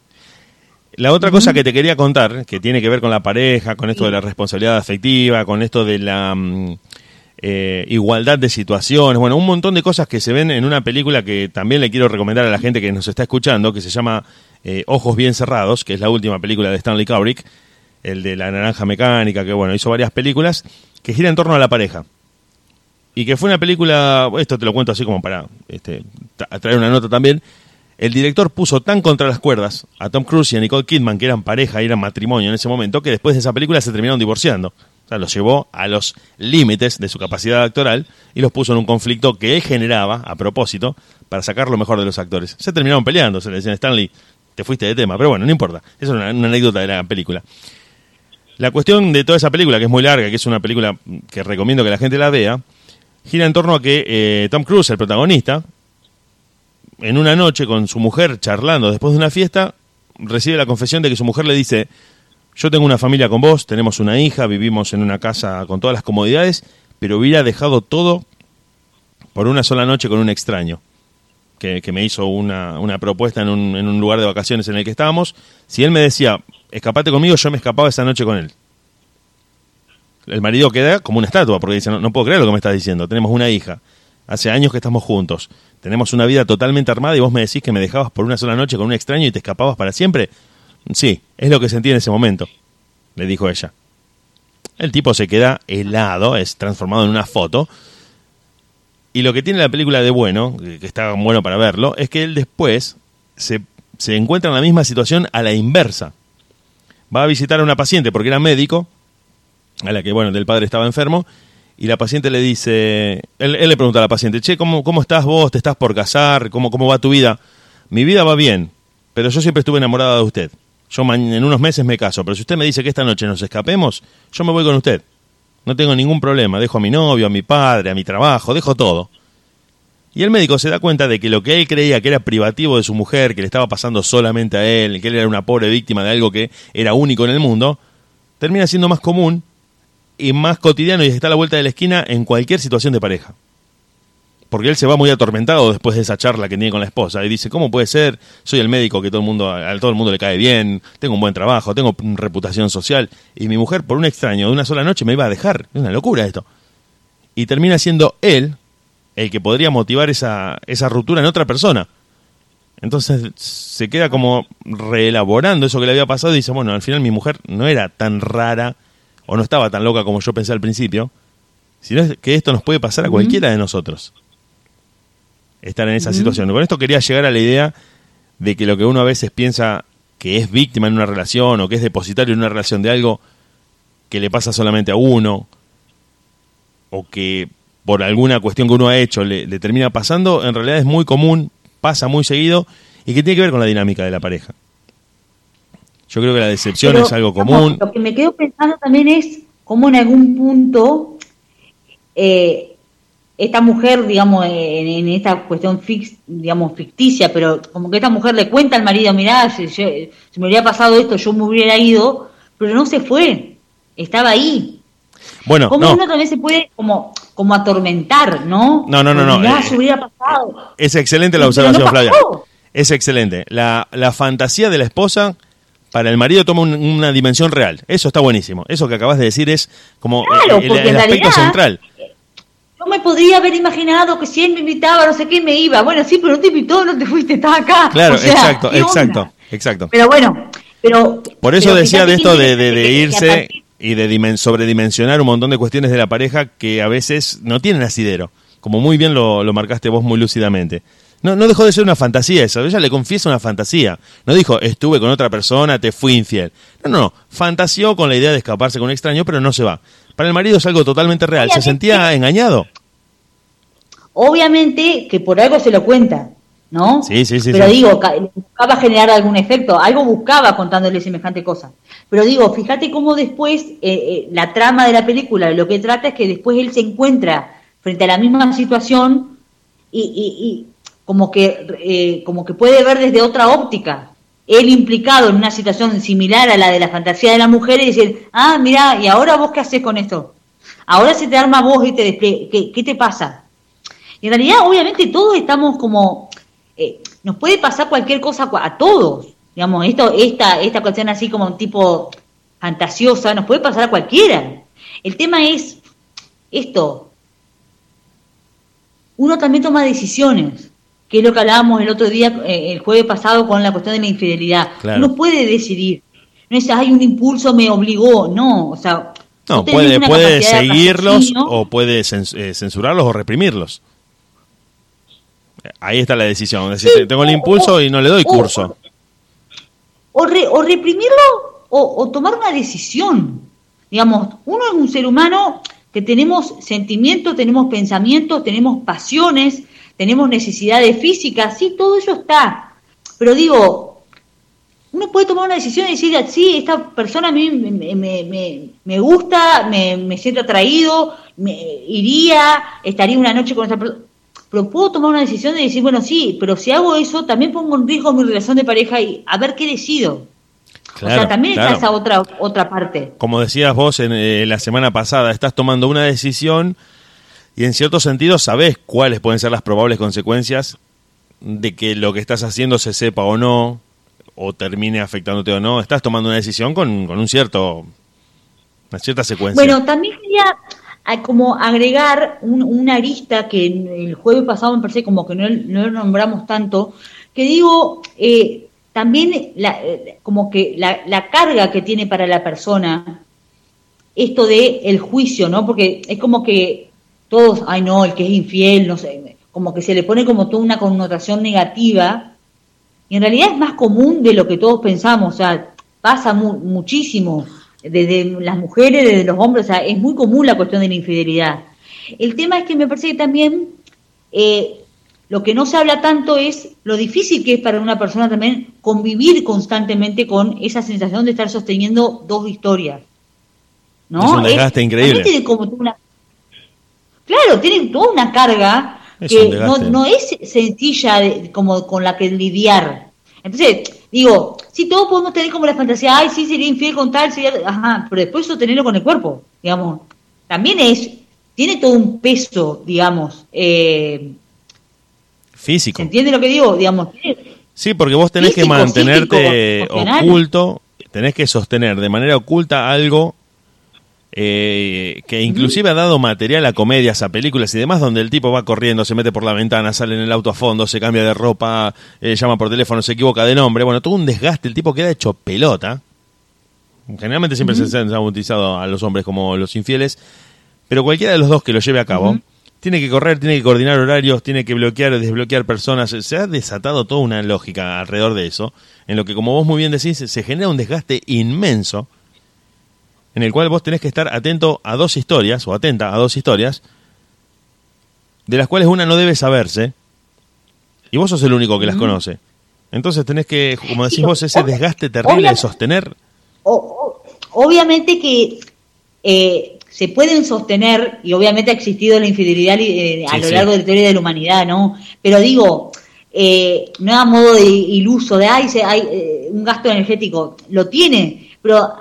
Speaker 2: La otra cosa que te quería contar, que tiene que ver con la pareja, con esto de la responsabilidad afectiva, con esto de la mm, eh, igualdad de situaciones, bueno, un montón de cosas que se ven en una película que también le quiero recomendar a la gente que nos está escuchando, que se llama eh, Ojos Bien Cerrados, que es la última película de Stanley Kubrick, el de la naranja mecánica, que bueno, hizo varias películas, que gira en torno a la pareja. Y que fue una película, esto te lo cuento así como para este, traer una nota también, el director puso tan contra las cuerdas a Tom Cruise y a Nicole Kidman, que eran pareja y eran matrimonio en ese momento, que después de esa película se terminaron divorciando. O sea, los llevó a los límites de su capacidad actoral y los puso en un conflicto que él generaba a propósito para sacar lo mejor de los actores. Se terminaron peleando, se le decían Stanley, te fuiste de tema, pero bueno, no importa. Eso es una anécdota de la película. La cuestión de toda esa película, que es muy larga, que es una película que recomiendo que la gente la vea, gira en torno a que eh, Tom Cruise, el protagonista, en una noche con su mujer charlando después de una fiesta, recibe la confesión de que su mujer le dice, yo tengo una familia con vos, tenemos una hija, vivimos en una casa con todas las comodidades, pero hubiera dejado todo por una sola noche con un extraño. Que, me hizo una, una propuesta en un, en un lugar de vacaciones en el que estábamos. Si él me decía, escapate conmigo, yo me escapaba esa noche con él. El marido queda como una estatua, porque dice, no, puedo creer lo que me estás diciendo, tenemos una hija, hace años que estamos juntos, tenemos una vida totalmente armada y vos me decís que me dejabas por una sola noche con un extraño y te escapabas para siempre. Sí, es lo que sentí en ese momento, le dijo ella. El tipo se queda helado, es transformado en una foto. Y lo que tiene la película de bueno, que está bueno para verlo, es que él después se, se encuentra en la misma situación a la inversa va a visitar a una paciente porque era médico, a la que, bueno, del padre estaba enfermo, y la paciente le dice, él, le pregunta a la paciente, che, ¿cómo, ¿cómo estás vos? ¿Te estás por casar? ¿Cómo, ¿Cómo va tu vida? Mi vida va bien, pero yo siempre estuve enamorada de usted. Yo en unos meses me caso, pero si usted me dice que esta noche nos escapemos, yo me voy con usted. No tengo ningún problema, dejo a mi novio, a mi padre, a mi trabajo, dejo todo. Y el médico se da cuenta de que lo que él creía que era privativo de su mujer, que le estaba pasando solamente a él, que él era una pobre víctima de algo que era único en el mundo, termina siendo más común y más cotidiano y está a la vuelta de la esquina en cualquier situación de pareja. Porque él se va muy atormentado después de esa charla que tiene con la esposa y dice, ¿cómo puede ser? Soy el médico que todo el mundo, a todo el mundo le cae bien, tengo un buen trabajo, tengo reputación social y mi mujer por un extraño de una sola noche me iba a dejar. Es una locura esto. Y termina siendo él el que podría motivar esa, esa ruptura en otra persona. Entonces se queda como reelaborando eso que le había pasado y dice, bueno, al final mi mujer no era tan rara o no estaba tan loca como yo pensé al principio, sino que esto nos puede pasar a cualquiera de nosotros. Estar en esa situación. con esto quería llegar a la idea de que lo que uno a veces piensa que es víctima en una relación o que es depositario en una relación de algo que le pasa solamente a uno o que por alguna cuestión que uno ha hecho le, termina pasando, en realidad es muy común, pasa muy seguido y que tiene que ver con la dinámica de la pareja. Yo creo que la decepción es algo común.
Speaker 3: lo que me quedo pensando también es cómo en algún punto eh, esta mujer, digamos, en, esta cuestión fix, digamos, ficticia, pero como que esta mujer le cuenta al marido, mirá, si, si me hubiera pasado esto, yo me hubiera ido, pero no se fue. estaba ahí.
Speaker 2: Bueno,
Speaker 3: Como
Speaker 2: no.
Speaker 3: uno también se puede como, como atormentar, ¿no?
Speaker 2: No, no, no, no,
Speaker 3: Ya
Speaker 2: eh,
Speaker 3: se hubiera pasado.
Speaker 2: Es excelente la
Speaker 3: no
Speaker 2: observación. Flavia. Es excelente. La, la fantasía de la esposa para el marido toma un- una dimensión real. Eso está buenísimo. Eso que acabas de decir es como
Speaker 3: Claro,
Speaker 2: el,
Speaker 3: en
Speaker 2: aspecto
Speaker 3: realidad-
Speaker 2: central.
Speaker 3: Yo me podría haber imaginado que si él me invitaba, no sé qué, me iba. Bueno, sí, pero no te invitó, no te fuiste, estás acá.
Speaker 2: Claro,
Speaker 3: O sea,
Speaker 2: exacto, exacto, exacto.
Speaker 3: Pero bueno, pero...
Speaker 2: Por eso
Speaker 3: pero
Speaker 2: decía de esto de, irse y de dimen- sobredimensionar un montón de cuestiones de la pareja que a veces no tienen asidero, como muy bien lo, lo marcaste vos muy lúcidamente. No, no dejó de ser una fantasía eso, ella le confiesa una fantasía. No dijo, estuve con otra persona, te fui infiel. No, no, no, fantaseó con la idea de escaparse con un extraño, pero no se va. Para el marido es algo totalmente real, se sentía engañado.
Speaker 3: Obviamente que por algo se lo cuenta, ¿no?
Speaker 2: Sí, sí, sí,
Speaker 3: Pero
Speaker 2: sí.
Speaker 3: digo, ca- buscaba generar algún efecto, algo buscaba contándole semejante cosa. Pero digo, fíjate cómo después eh, eh, la trama de la película lo que trata es que después él se encuentra frente a la misma situación y, y- y como que eh, como que puede ver desde otra óptica. Él implicado en una situación similar a la de la fantasía de la mujer y decir, ah, mira, ¿y ahora vos qué haces con esto? Ahora se te arma vos y te. ¿Qué, qué te pasa? Y en realidad, obviamente, todos estamos como. eh, nos puede pasar cualquier cosa a todos. Digamos, esto, esta, esta cuestión así como un tipo fantasiosa, nos puede pasar a cualquiera. El tema es esto. Uno también toma decisiones, que es lo que hablábamos el otro día, eh, el jueves pasado, con la cuestión de la infidelidad.
Speaker 2: Claro.
Speaker 3: Uno puede decidir. No es, hay un impulso, me obligó. No, o sea.
Speaker 2: No, puede, puede seguirlos o puede eh, censurarlos o reprimirlos. Ahí está la decisión. Es decir,
Speaker 3: Sí,
Speaker 2: tengo el
Speaker 3: o-
Speaker 2: impulso y no le doy
Speaker 3: o-
Speaker 2: curso.
Speaker 3: o, re- o reprimirlo o tomar una decisión. Digamos, uno es un ser humano que tenemos sentimientos, tenemos pensamientos, tenemos pasiones, tenemos necesidades físicas, sí, todo eso está. Pero digo, uno puede tomar una decisión y decir, sí, esta persona a mí me, me- me- me gusta, me, me siento atraído, me iría, estaría una noche con esa persona. Pero puedo tomar una decisión de decir, bueno, sí, pero si hago eso, también pongo en riesgo mi relación de pareja y a ver qué decido. o sea, también
Speaker 2: claro.
Speaker 3: está esa otra, otra parte.
Speaker 2: Como decías vos en eh, la semana pasada, estás tomando una decisión y en cierto sentido sabés cuáles pueden ser las probables consecuencias de que lo que estás haciendo se sepa o no, o termine afectándote o no. Estás tomando una decisión con, con un cierto, una cierta secuencia.
Speaker 3: Bueno, también quería ah, como agregar un- una arista que el jueves pasado me parece como que no, no lo nombramos tanto, que digo, eh, también eh, como que la, la carga que tiene para la persona esto de el juicio, ¿no? Porque es como que todos, ay no, el que es infiel, no sé, como que se le pone como toda una connotación negativa, y en realidad es más común de lo que todos pensamos, o sea, pasa mu- muchísimo, desde las mujeres, desde los hombres, o sea, es muy común la cuestión de la infidelidad. El tema es que me parece que también eh, lo que no se habla tanto es lo difícil que es para una persona también convivir constantemente con esa sensación de estar sosteniendo dos historias. ¿no?
Speaker 2: Es un desgaste increíble.
Speaker 3: también tiene como una, claro, tiene toda una carga
Speaker 2: Es
Speaker 3: que
Speaker 2: un
Speaker 3: no, no es sencilla de- como con la que lidiar. Entonces, digo, sí, todos podemos tener como la fantasía, ay, sí, sería infiel con tal, sería, ajá, pero después sostenerlo con el cuerpo, digamos. También es, tiene todo un peso, digamos. Eh,
Speaker 2: Físico.
Speaker 3: ¿Se entiende lo que digo? Digamos,
Speaker 2: Sí, porque vos tenés que mantenerte oculto, tenés que sostener de manera oculta algo eh, que inclusive ha dado material a comedias, a películas y demás, donde el tipo va corriendo, se mete por la ventana, sale en el auto a fondo, se cambia de ropa, eh, llama por teléfono, se equivoca de nombre, bueno, todo un desgaste, el tipo queda hecho pelota. Generalmente siempre se se han bautizado a los hombres como los infieles, pero cualquiera de los dos que lo lleve a cabo, tiene que correr, tiene que coordinar horarios, tiene que bloquear, desbloquear personas. Se ha desatado toda una lógica alrededor de eso, en lo que, como vos muy bien decís, se genera un desgaste inmenso, en el cual vos tenés que estar atento a dos historias, o atenta a dos historias, de las cuales una no debe saberse, y vos sos el único que las conoce. Entonces tenés que, como decís vos, ese desgaste terrible de sostener.
Speaker 3: obviamente que eh, se pueden sostener, y obviamente ha existido la infidelidad eh, a
Speaker 2: Sí,
Speaker 3: lo
Speaker 2: sí.
Speaker 3: largo de la historia de la humanidad, ¿no? Pero digo, eh, no a modo de iluso, de ay, se- hay eh, un gasto energético, lo tiene, pero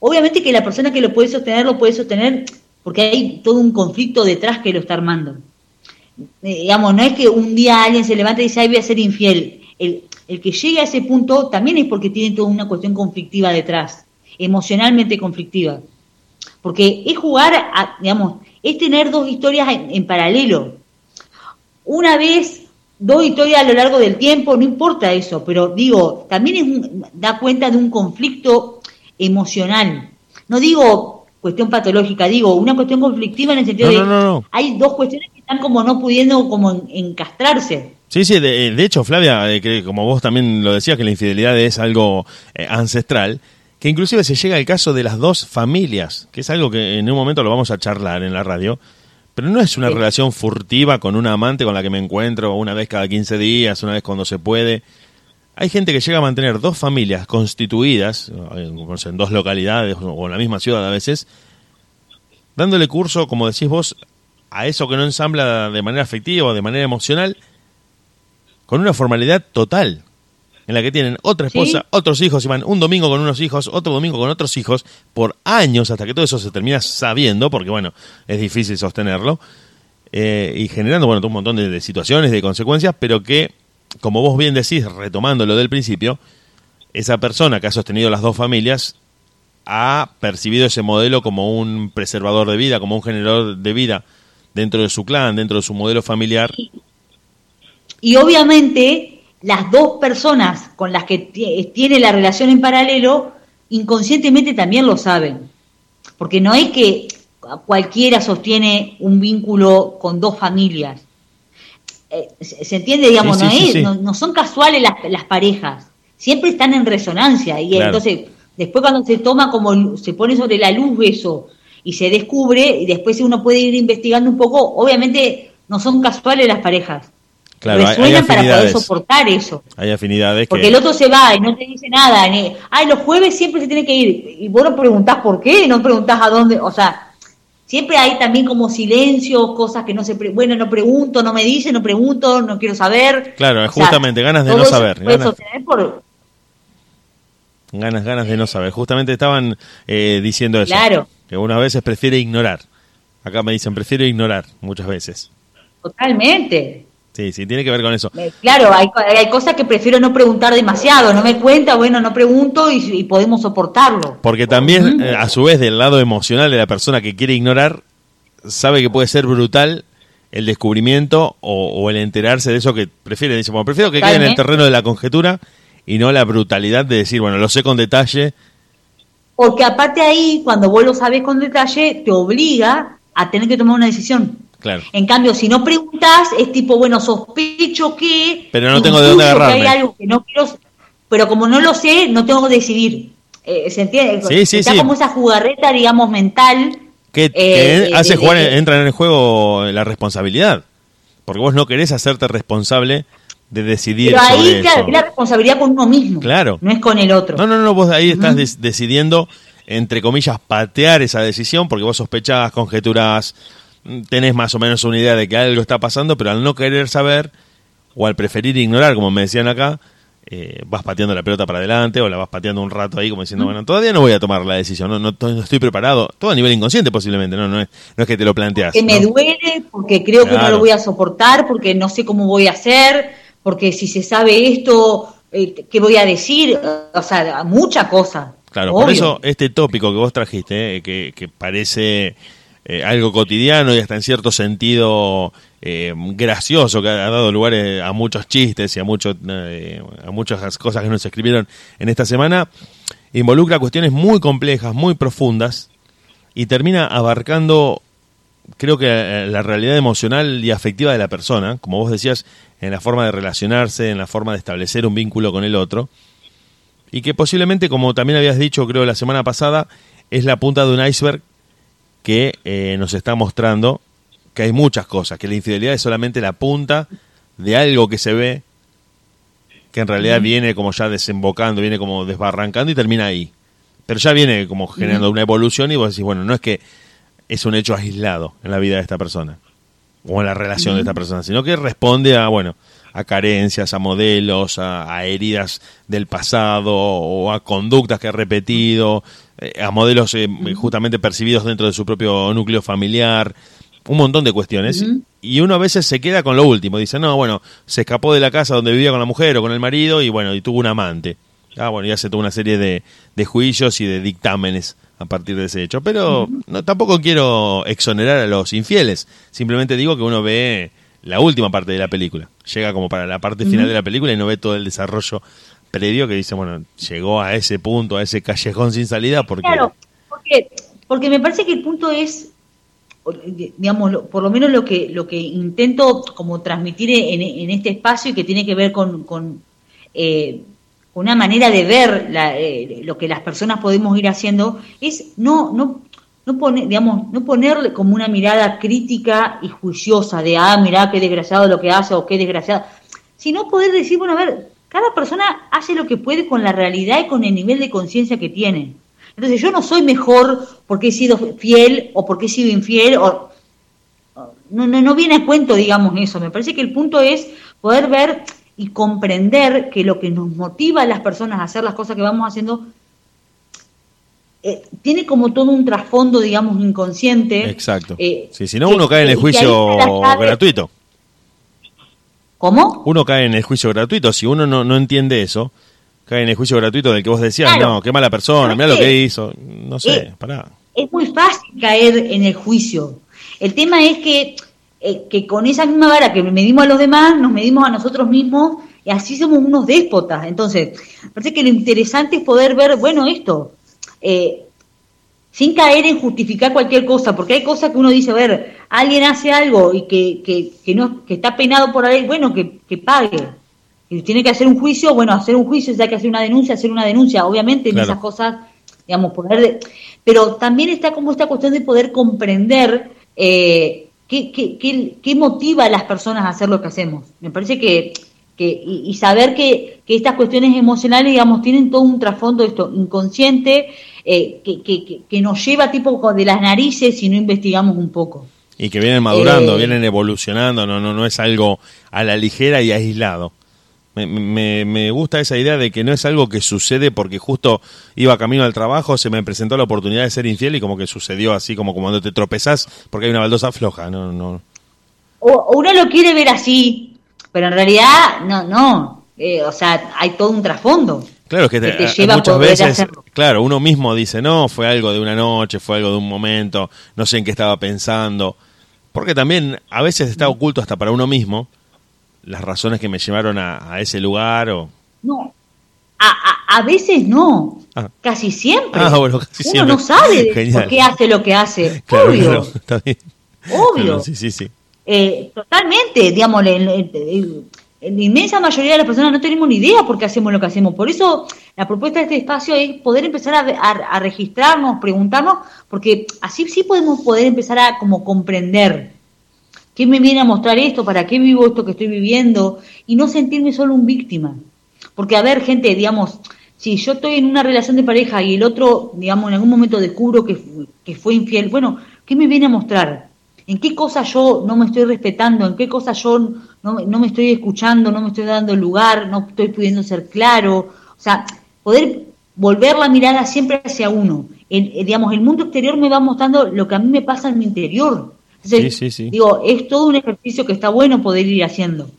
Speaker 3: obviamente que la persona que lo puede sostener lo puede sostener porque hay todo un conflicto detrás que lo está armando. Eh, digamos, no es que un día alguien se levanta y dice, ay, voy a ser infiel. El, el que llegue a ese punto también es porque tiene toda una cuestión conflictiva detrás, emocionalmente conflictiva. Porque es jugar, a, digamos, es tener dos historias en, paralelo. Una vez, dos historias a lo largo del tiempo, no importa eso, pero digo, también da cuenta de un conflicto emocional. No digo cuestión patológica, digo una cuestión conflictiva en el sentido de hay dos cuestiones que están como no pudiendo como encastrarse.
Speaker 2: Sí, sí, de, hecho, Flavia, eh, que como vos también lo decías, que la infidelidad es algo eh, ancestral, que inclusive se llega al caso de las dos familias, que es algo que en un momento lo vamos a charlar en la radio, pero no es una relación furtiva con una amante con la que me encuentro una vez cada 15 días, una vez cuando se puede. Hay gente que llega a mantener dos familias constituidas, en dos localidades o en la misma ciudad a veces, dándole curso, como decís vos, a eso que no ensambla de manera afectiva o de manera emocional, con una formalidad total en la que tienen otra esposa, otros hijos, y van un domingo con unos hijos, otro domingo con otros hijos, por años, hasta que todo eso se termina sabiendo, porque bueno, es difícil sostenerlo, eh, y generando, bueno, un montón de, situaciones, de consecuencias, pero que, como vos bien decís, retomando lo del principio, esa persona que ha sostenido las dos familias ha percibido ese modelo como un preservador de vida, como un generador de vida dentro de su clan, dentro de su modelo familiar.
Speaker 3: Y obviamente las dos personas con las que tiene la relación en paralelo, inconscientemente también lo saben. Porque no es que cualquiera sostiene un vínculo con dos familias. Eh, ¿Se entiende? Digamos, no, no, son casuales las, las, parejas. Siempre están en resonancia. Y entonces, después cuando se toma como, se pone sobre la luz eso y se descubre, y después uno puede ir investigando un poco, obviamente no son casuales las parejas
Speaker 2: Claro, hay,
Speaker 3: para poder soportar eso.
Speaker 2: Hay afinidades
Speaker 3: Porque el otro se va y no te dice nada. Ni, Ay, los jueves siempre se tiene que ir. Y vos no preguntás por qué, no preguntás a dónde. O sea, siempre hay también como silencio, cosas que no se... bueno, no pregunto, no me dice, no pregunto, no quiero saber.
Speaker 2: Claro, justamente, ganas de no saber. Ganas... ganas, ganas de no saber. Justamente estaban eh, diciendo eso.
Speaker 3: Claro.
Speaker 2: Que unas veces prefiere ignorar. Acá me dicen, prefiero ignorar muchas veces.
Speaker 3: Totalmente.
Speaker 2: Sí, sí, tiene que ver con eso.
Speaker 3: Eh, claro, hay, hay cosas que prefiero no preguntar demasiado, no me cuenta, bueno, no pregunto y, podemos soportarlo.
Speaker 2: Porque también, eh, a su vez, del lado emocional de la persona que quiere ignorar, sabe que puede ser brutal el descubrimiento o, el enterarse de eso que prefiere. Dice, bueno, prefiero que quede en el terreno de la conjetura y no la brutalidad de decir, bueno, lo sé con detalle.
Speaker 3: Porque aparte ahí, cuando vos lo sabes con detalle, te obliga a tener que tomar una decisión. En cambio, si no preguntas, es tipo, bueno, sospecho que...
Speaker 2: Pero no tengo de dónde agarrarme.
Speaker 3: hay algo que no quiero... Pero como no lo sé, no tengo que decidir. Eh, ¿Se entiende?
Speaker 2: Sí, sí,
Speaker 3: Está como esa jugarreta, digamos, mental.
Speaker 2: Que, eh, hace jugar, entra en el juego la responsabilidad. Porque vos no querés hacerte responsable de decidir
Speaker 3: Pero ahí, claro, es la responsabilidad con uno mismo.
Speaker 2: Claro.
Speaker 3: No es con el otro.
Speaker 2: No, no, no, vos ahí estás decidiendo, entre comillas, patear esa decisión porque vos sospechás, conjeturás, tenés más o menos una idea de que algo está pasando, pero al no querer saber o al preferir ignorar, como me decían acá, eh, vas pateando la pelota para adelante o la vas pateando un rato ahí como diciendo, bueno, todavía no voy a tomar la decisión, no, no, estoy preparado, todo a nivel inconsciente posiblemente, no, no, es, no es que te lo planteas.
Speaker 3: Que me duele, porque creo que no lo voy a soportar, porque no sé cómo voy a hacer, porque si se sabe esto, eh, ¿qué voy a decir? O sea, mucha cosa.
Speaker 2: Claro, por eso este tópico que vos trajiste, eh, que, que parece eh, algo cotidiano y hasta en cierto sentido eh, gracioso, que ha dado lugar eh, a muchos chistes y a, mucho, a muchas cosas que nos escribieron en esta semana, involucra cuestiones muy complejas, muy profundas y termina abarcando, creo que la realidad emocional y afectiva de la persona, como vos decías, en la forma de relacionarse, en la forma de establecer un vínculo con el otro, y que posiblemente, como también habías dicho, creo, la semana pasada, es la punta de un iceberg que eh, nos está mostrando que hay muchas cosas, que la infidelidad es solamente la punta de algo que se ve, que en realidad viene como ya desembocando, viene como desbarrancando y termina ahí. Pero ya viene como generando una evolución y vos decís, bueno, no es que es un hecho aislado en la vida de esta persona o en la relación de esta persona, sino que responde a, bueno, a carencias, a modelos, a, heridas del pasado o a conductas que ha repetido, eh, a modelos eh, justamente percibidos dentro de su propio núcleo familiar, un montón de cuestiones. Y uno a veces se queda con lo último, dice, no, bueno, se escapó de la casa donde vivía con la mujer o con el marido y bueno, y tuvo un amante. Ah, bueno, ya se tuvo una serie de, de juicios y de dictámenes a partir de ese hecho. Pero no, tampoco quiero exonerar a los infieles. Simplemente digo que uno ve la última parte de la película. Llega como para la parte final de la película y no ve todo el desarrollo previo que dice, bueno, llegó a ese punto, a ese callejón sin salida porque...
Speaker 3: Claro, porque, porque me parece que el punto es, digamos, por lo menos lo que, lo que intento como transmitir en, este espacio y que tiene que ver con, con eh, una manera de ver eh, lo que las personas podemos ir haciendo, es no, no, no, poner, digamos, no ponerle como una mirada crítica y juiciosa de, ah, mirá qué desgraciado lo que hace o qué desgraciado, sino poder decir, bueno, a ver, cada persona hace lo que puede con la realidad y con el nivel de conciencia que tiene. Entonces yo no soy mejor porque he sido fiel o porque he sido infiel o no, no, no viene a cuento, digamos, eso. Me parece que el punto es poder ver y comprender que lo que nos motiva a las personas a hacer las cosas que vamos haciendo eh, tiene como todo un trasfondo, digamos, inconsciente.
Speaker 2: Exacto. Eh, si no, uno cae en el juicio gratuito.
Speaker 3: ¿Cómo?
Speaker 2: Uno cae en el juicio gratuito. Si uno no, no entiende eso, cae en el juicio gratuito del que vos decías, no, qué mala persona, mira lo que hizo. No sé,
Speaker 3: eh, pará. Es muy fácil caer en el juicio. El tema es que eh, que con esa misma vara que medimos a los demás, nos medimos a nosotros mismos y así somos unos déspotas. Entonces, parece que lo interesante es poder ver, bueno, esto, eh, sin caer en justificar cualquier cosa, porque hay cosas que uno dice, a ver, alguien hace algo y que, que, que no, que está penado por ahí, bueno, que, que pague. Y tiene que hacer un juicio, bueno, hacer un juicio, hay que hacer una denuncia, hacer una denuncia, obviamente en esas cosas, digamos, poder de, pero también está como esta cuestión de poder comprender eh, ¿Qué, qué, qué, motiva a las personas a hacer lo que hacemos? Me parece que, que y, saber que, que, estas cuestiones emocionales, digamos, tienen todo un trasfondo esto inconsciente eh, que, que, nos lleva tipo de las narices si no investigamos un poco.
Speaker 2: Y que vienen madurando, eh, vienen evolucionando, no, no, no es algo a la ligera y aislado. Me, me, gusta esa idea de que no es algo que sucede porque justo iba camino al trabajo, se me presentó la oportunidad de ser infiel y como que sucedió así, como cuando te tropezás porque hay una baldosa floja. No, no.
Speaker 3: O, uno lo quiere ver así, pero en realidad no, no. Eh, o sea, hay todo un trasfondo.
Speaker 2: Claro, que, te, lleva muchas veces, claro, uno mismo dice, no, fue algo de una noche, fue algo de un momento, no sé en qué estaba pensando. Porque también a veces está oculto hasta para uno mismo las razones que me llevaron a, ese lugar o...
Speaker 3: No, a, a, veces no, ah. casi siempre.
Speaker 2: Ah, bueno, casi
Speaker 3: Uno no sabe por qué hace lo que hace. Obvio. está bien. Obvio.
Speaker 2: sí, sí, sí.
Speaker 3: Eh, totalmente, digamos, la inmensa mayoría de las personas no tenemos ni idea por qué hacemos lo que hacemos. Por eso la propuesta de este espacio es poder empezar a, registrarnos, preguntarnos, porque así sí podemos poder empezar a como comprender ¿Qué me viene a mostrar esto? ¿Para qué vivo esto que estoy viviendo? Y no sentirme solo un víctima. Porque, a ver, gente, digamos, si yo estoy en una relación de pareja y el otro, digamos, en algún momento descubro que, que fue infiel, bueno, ¿qué me viene a mostrar? ¿En qué cosas yo no me estoy respetando? ¿En qué cosas yo no, no me estoy escuchando? ¿No me estoy dando lugar? ¿No estoy pudiendo ser claro? O sea, poder volver la mirada siempre hacia uno. El, digamos, el mundo exterior me va mostrando lo que a mí me pasa en mi interior sí, sí, sí. Digo, es todo un ejercicio que está bueno poder ir haciendo.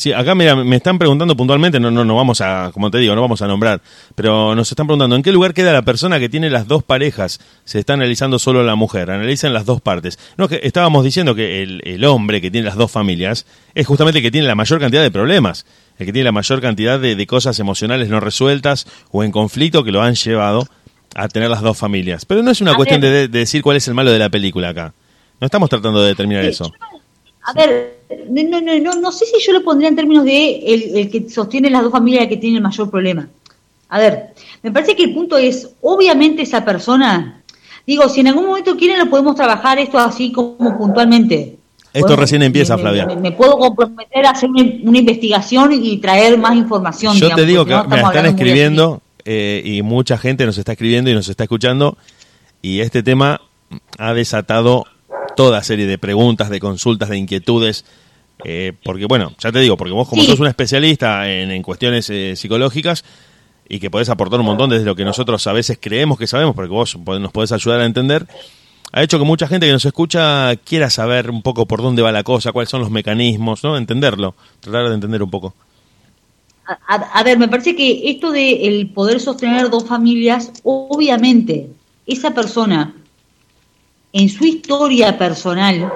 Speaker 2: Sí, acá mira, me están preguntando puntualmente, no, no, no vamos a, como te digo, no vamos a nombrar, pero nos están preguntando, ¿en qué lugar queda la persona que tiene las dos parejas? Se está analizando solo la mujer, analizan las dos partes. No, que estábamos diciendo que el, el hombre que tiene las dos familias es justamente el que tiene la mayor cantidad de problemas, el que tiene la mayor cantidad de, de cosas emocionales no resueltas o en conflicto que lo han llevado a tener las dos familias. Pero no es una cuestión de, de decir cuál es el malo de la película acá. No estamos tratando de determinar eso.
Speaker 3: A ver, no, no, no, no sé si yo lo pondría en términos de el, que sostiene las dos familias que tiene el mayor problema. A ver, me parece que el punto es, obviamente esa persona, digo, si en algún momento quieren lo podemos trabajar esto así como puntualmente.
Speaker 2: Esto recién empieza, Flavia.
Speaker 3: Me, puedo comprometer a hacer una, investigación y traer más información.
Speaker 2: Yo te digo que me están escribiendo eh, y mucha gente nos está escribiendo y nos está escuchando y este tema ha desatado toda serie de preguntas, de consultas, de inquietudes. Eh, porque, bueno, ya te digo, porque vos como sos un especialista en, en cuestiones eh, psicológicas y que podés aportar un montón desde lo que nosotros a veces creemos que sabemos, porque vos nos podés ayudar a entender, ha hecho que mucha gente que nos escucha quiera saber un poco por dónde va la cosa, cuáles son los mecanismos, ¿no? Entenderlo, tratar de entender un poco.
Speaker 3: A, ver, me parece que esto de el poder sostener dos familias, obviamente, esa persona en su historia personal,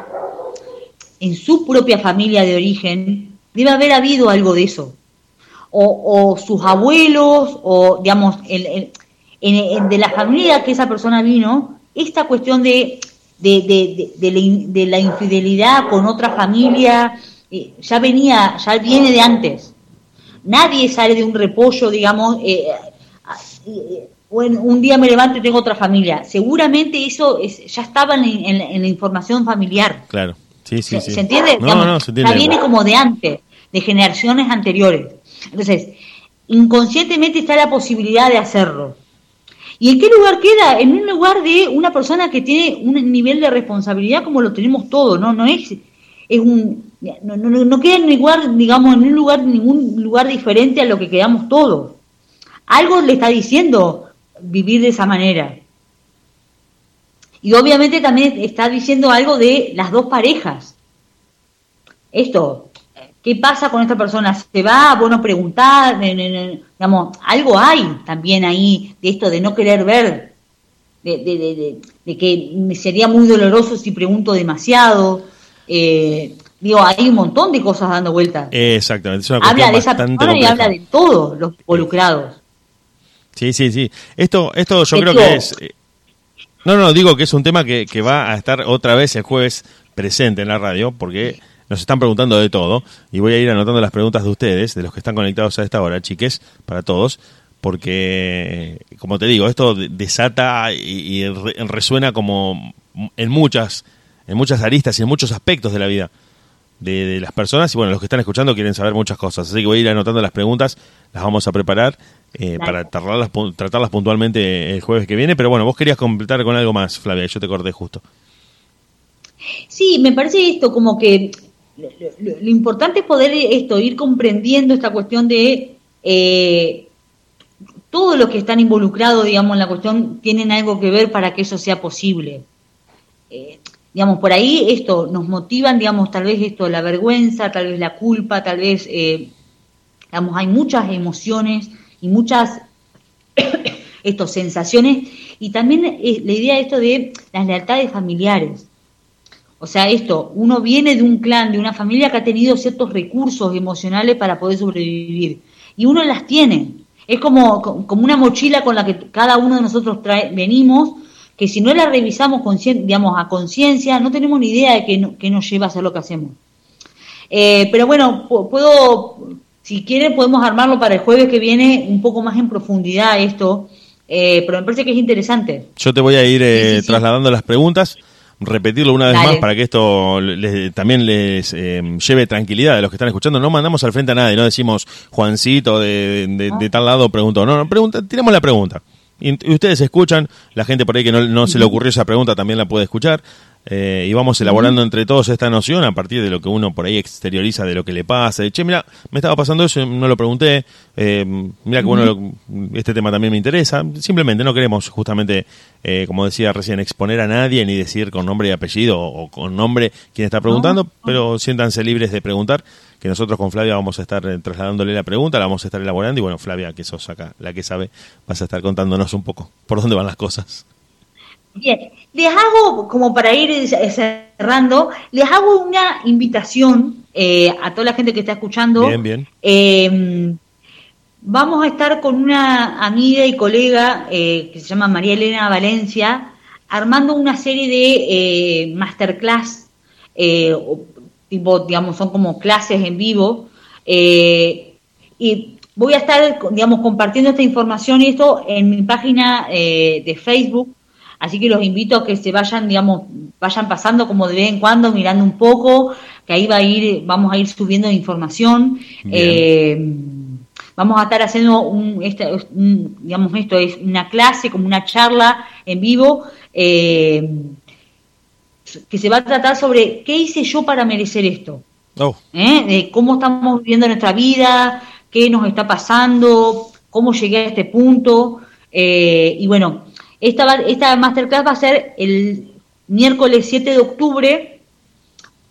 Speaker 3: en su propia familia de origen, debe haber habido algo de eso. O, sus abuelos, o digamos, el, de la familia que esa persona vino, esta cuestión de, de, la, infidelidad con otra familia eh, ya venía, ya viene de antes. Nadie sale de un repollo, digamos, eh, eh, un día me levanto y tengo otra familia. Seguramente eso ya estaba en, la información familiar.
Speaker 2: Claro, sí, sí,
Speaker 3: ¿Se, ¿se entiende? Ya viene como de antes, de generaciones anteriores. Entonces, inconscientemente está la posibilidad de hacerlo. ¿Y en qué lugar queda? En un lugar de una persona que tiene un nivel de responsabilidad como lo tenemos todos, ¿no? No es, es un, no, no, no queda en lugar, digamos, en un lugar, ningún lugar diferente a lo que quedamos todos. Algo le está diciendo vivir de esa manera. Y obviamente también está diciendo algo de las dos parejas. Esto, ¿Qué pasa con esta persona? ¿Se va? Bueno, preguntar, digamos, algo hay también ahí de esto de no querer ver, de, que sería muy doloroso si pregunto demasiado. Eh, digo, hay un montón de cosas dando vueltas.
Speaker 2: Exactamente.
Speaker 3: habla de esa persona y habla de todos los involucrados.
Speaker 2: Sí, sí, sí. Esto, esto yo creo que es... Eh, no, no, digo que es un tema que, que va a estar otra vez el jueves presente en la radio, porque nos están preguntando de todo y voy a ir anotando las preguntas de ustedes, de los que están conectados a esta hora, chiques, para todos, porque, como te digo, esto desata y, resuena como en muchas, en muchas aristas y en muchos aspectos de la vida de, las personas. Y bueno, los que están escuchando quieren saber muchas cosas, así que voy a ir anotando las preguntas, las vamos a preparar eh, para tratarlas, tratarlas puntualmente el jueves que viene. Pero bueno, vos querías completar con algo más, Flavia, yo te corté justo.
Speaker 3: Sí, me parece esto como que lo, importante es poder esto, ir comprendiendo esta cuestión de eh, todos los que están involucrados, digamos, en la cuestión tienen algo que ver para que eso sea posible. Eh, digamos, por ahí esto nos motivan, digamos, tal vez esto, la vergüenza, tal vez la culpa, tal vez, eh, digamos, hay muchas emociones y muchas estos sensaciones y también la idea de esto de las lealtades familiares. O sea, esto, uno viene de un clan, de una familia que ha tenido ciertos recursos emocionales para poder sobrevivir. Y uno las tiene. Es como, como una mochila con la que cada uno de nosotros trae, venimos, que si no la revisamos digamos, a conciencia, no tenemos ni idea de qué, nos lleva a hacer lo que hacemos. Eh, pero bueno, puedo, si quieren, podemos armarlo para el jueves que viene un poco más en profundidad esto, eh, pero me parece que es interesante.
Speaker 2: Yo te voy a ir eh, trasladando las preguntas repetirlo una vez más para que esto también les eh, lleve tranquilidad a los que están escuchando. No mandamos al frente a nadie, no decimos Juancito de, de, tal lado preguntó. No, no, pregunta, tiramos la pregunta. Y, ustedes escuchan, la gente por ahí que no, no se le ocurrió esa pregunta también la puede escuchar. Eh, y vamos elaborando entre todos esta noción a partir de lo que uno por ahí exterioriza de lo que le pasa. De, che, mira, me estaba pasando eso, no lo pregunté. Eh, mira que bueno, este tema también me interesa. Simplemente no queremos justamente, eh, como decía recién, exponer a nadie ni decir con nombre y apellido o, con nombre quien está preguntando, pero siéntanse libres de preguntar, que nosotros con Flavia vamos a estar trasladándole la pregunta, la vamos a estar elaborando y bueno, Flavia, que sos acá, la que sabe, vas a estar contándonos un poco por dónde van las cosas.
Speaker 3: Bien, les hago, como para ir cerrando, les hago una invitación eh, a toda la gente que está escuchando.
Speaker 2: Bien, bien.
Speaker 3: Em, vamos a estar con una amiga y colega eh, que se llama María Elena Valencia, armando una serie de eh, masterclass, tipo, digamos, son como clases en vivo. y voy a estar, digamos, compartiendo esta información y esto en mi página de Facebook Así que los invito a que se vayan, digamos, vayan pasando como de vez en cuando, mirando un poco, que ahí va a ir, vamos a ir subiendo información. Eh, vamos a estar haciendo un, digamos, esto es una clase, como una charla en vivo, eh, que se va a tratar sobre qué hice yo para merecer esto.
Speaker 2: Oh.
Speaker 3: ¿eh? de cómo estamos viviendo nuestra vida, qué nos está pasando, cómo llegué a este punto. eh, y bueno, esta, va- esta masterclass va a ser el miércoles 7 de octubre,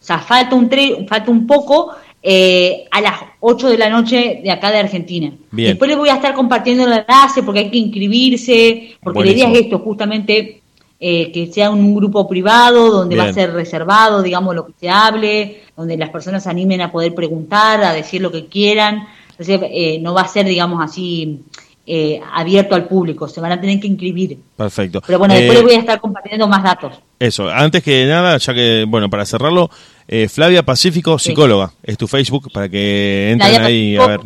Speaker 3: o sea, falta un, tre- falta un poco, eh, a las 8 de la noche de acá de Argentina.
Speaker 2: Bien.
Speaker 3: Después les voy a estar compartiendo el enlace porque hay que inscribirse, porque la idea
Speaker 2: Buenísimo.
Speaker 3: es esto, justamente eh, que sea un grupo privado donde va a ser reservado, digamos, lo que se hable, donde las personas se animen a poder preguntar, a decir lo que quieran. Entonces, eh, no va a ser, digamos, así eh, abierto al público, se van a tener que inscribir.
Speaker 2: Perfecto.
Speaker 3: Pero bueno, después
Speaker 2: Eh,
Speaker 3: les voy a estar compartiendo más datos.
Speaker 2: Eso, antes que nada, ya que, bueno, para cerrarlo, eh, Flavia Pacífico,
Speaker 3: Sí.
Speaker 2: psicóloga, es tu Facebook para que entren ahí a ver,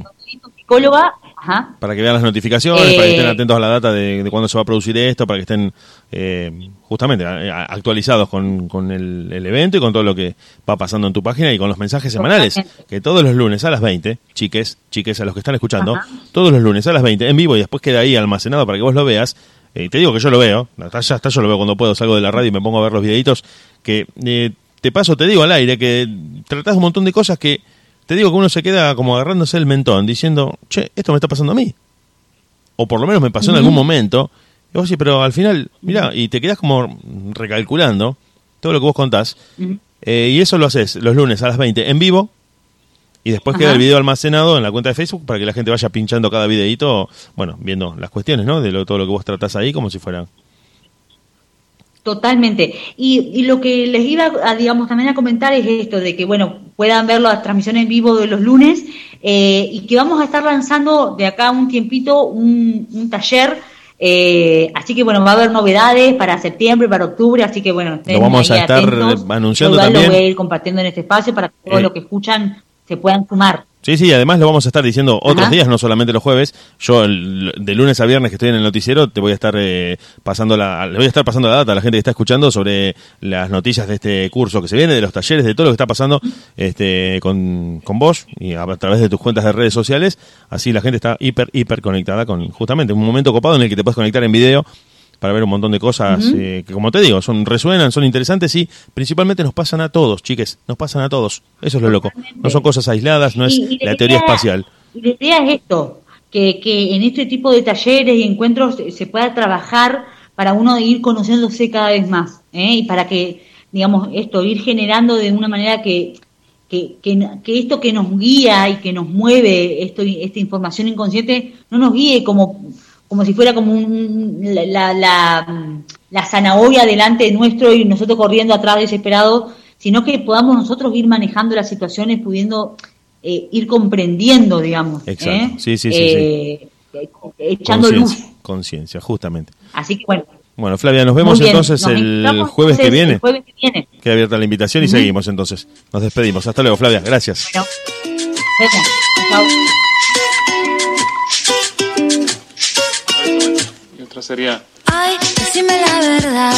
Speaker 3: psicóloga, ajá,
Speaker 2: para que vean las notificaciones,
Speaker 3: Eh,
Speaker 2: para que estén atentos a la data de, de cuándo se va a producir esto, para que estén eh, justamente a- a- actualizados con, con el, el evento y con todo lo que va pasando en tu página y con los mensajes semanales, que todos los lunes a las 20, chiques, chiques a los que están escuchando,
Speaker 3: Ajá.
Speaker 2: todos los lunes a las 20 en vivo y después queda ahí almacenado para que vos lo veas. Eh, y te digo que yo lo veo, hasta ya hasta yo lo veo cuando puedo, salgo de la radio y me pongo a ver los videitos, que eh, te paso, te digo al aire, que tratás un montón de cosas que te digo que uno se queda como agarrándose el mentón, diciendo, che, esto me está pasando a mí. O por lo menos me pasó en algún momento. Y vos sí, pero al final, mira, y te quedás como recalculando todo lo que vos contás. Eh, y eso lo haces los lunes a las 20 en vivo. Y después
Speaker 3: Ajá.
Speaker 2: queda el video almacenado en la cuenta de Facebook para que la gente vaya pinchando cada videito, bueno, viendo las cuestiones, ¿no? De lo, todo lo que vos tratás ahí, como si fuera.
Speaker 3: Totalmente. Y, y lo que les iba a, digamos, también a comentar es esto, de que, bueno, puedan ver la transmisión en vivo de los lunes eh, y que vamos a estar lanzando de acá un tiempito un, un taller. eh, así que, bueno, va a haber novedades para septiembre, para octubre, así que, bueno,
Speaker 2: Lo vamos a estar
Speaker 3: atentos.
Speaker 2: anunciando
Speaker 3: igual
Speaker 2: también.
Speaker 3: lo voy a ir compartiendo en este espacio para que todos
Speaker 2: Eh.
Speaker 3: los que escuchan se puedan sumar.
Speaker 2: Sí, sí, además lo vamos a estar diciendo otros
Speaker 3: Ajá.
Speaker 2: días, no solamente los jueves. Yo el- de lunes a viernes que estoy en el noticiero te voy a estar eh, pasando la, le voy a estar pasando la data a la gente que está escuchando sobre las noticias de este curso que se viene, de los talleres, de todo lo que está pasando este, con, con vos y a, a través de tus cuentas de redes sociales. Así la gente está hiper, hiper conectada con justamente un momento copado en el que te puedes conectar en video para ver un montón de cosas eh, que, como te digo, son resuenan, son interesantes y principalmente nos pasan a todos, chiques, nos pasan a todos. Eso es lo loco. No son cosas aisladas, no es
Speaker 3: Y- y
Speaker 2: la teoría
Speaker 3: idea-
Speaker 2: espacial.
Speaker 3: y La idea es esto, que, que en este tipo de talleres y encuentros se- se pueda trabajar para uno ir conociéndose cada vez más, ¿eh? y para que, digamos, esto, ir generando de una manera que, que, que, que esto que nos guía y que nos mueve, esto, esta información inconsciente, no nos guíe como, como si fuera como un, la, la, zanahoria delante nuestro y nosotros corriendo atrás desesperados, sino que podamos nosotros ir manejando las situaciones, pudiendo eh, ir comprendiendo, digamos.
Speaker 2: Exacto.
Speaker 3: ¿eh?
Speaker 2: Sí, sí, sí,
Speaker 3: Eh, eh, Echando luz.
Speaker 2: Conciencia, justamente.
Speaker 3: Así que bueno.
Speaker 2: Bueno, Flavia, nos vemos
Speaker 3: bien.
Speaker 2: entonces
Speaker 3: Nos
Speaker 2: el jueves que viene.
Speaker 3: El jueves que viene.
Speaker 2: Queda abierta la invitación y seguimos entonces. Nos despedimos. Hasta luego, Flavia. Gracias.
Speaker 3: Bueno. Chao.
Speaker 4: Sería
Speaker 1: Ay, decime la verdad.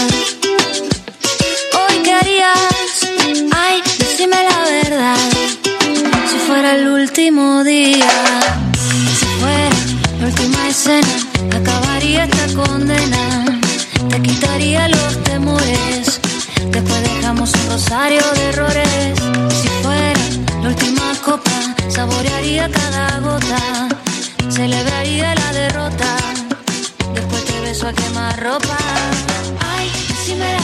Speaker 1: Hoy qué harías. Ay, decime la verdad. Si fuera el último día, si fuera la última escena, acabaría esta condena. Te quitaría los temores. Después dejamos un rosario de errores. Si fuera la última copa, saborearía cada gota. Celebraría la derrota. Beso a quemar ropa. Ay, decime la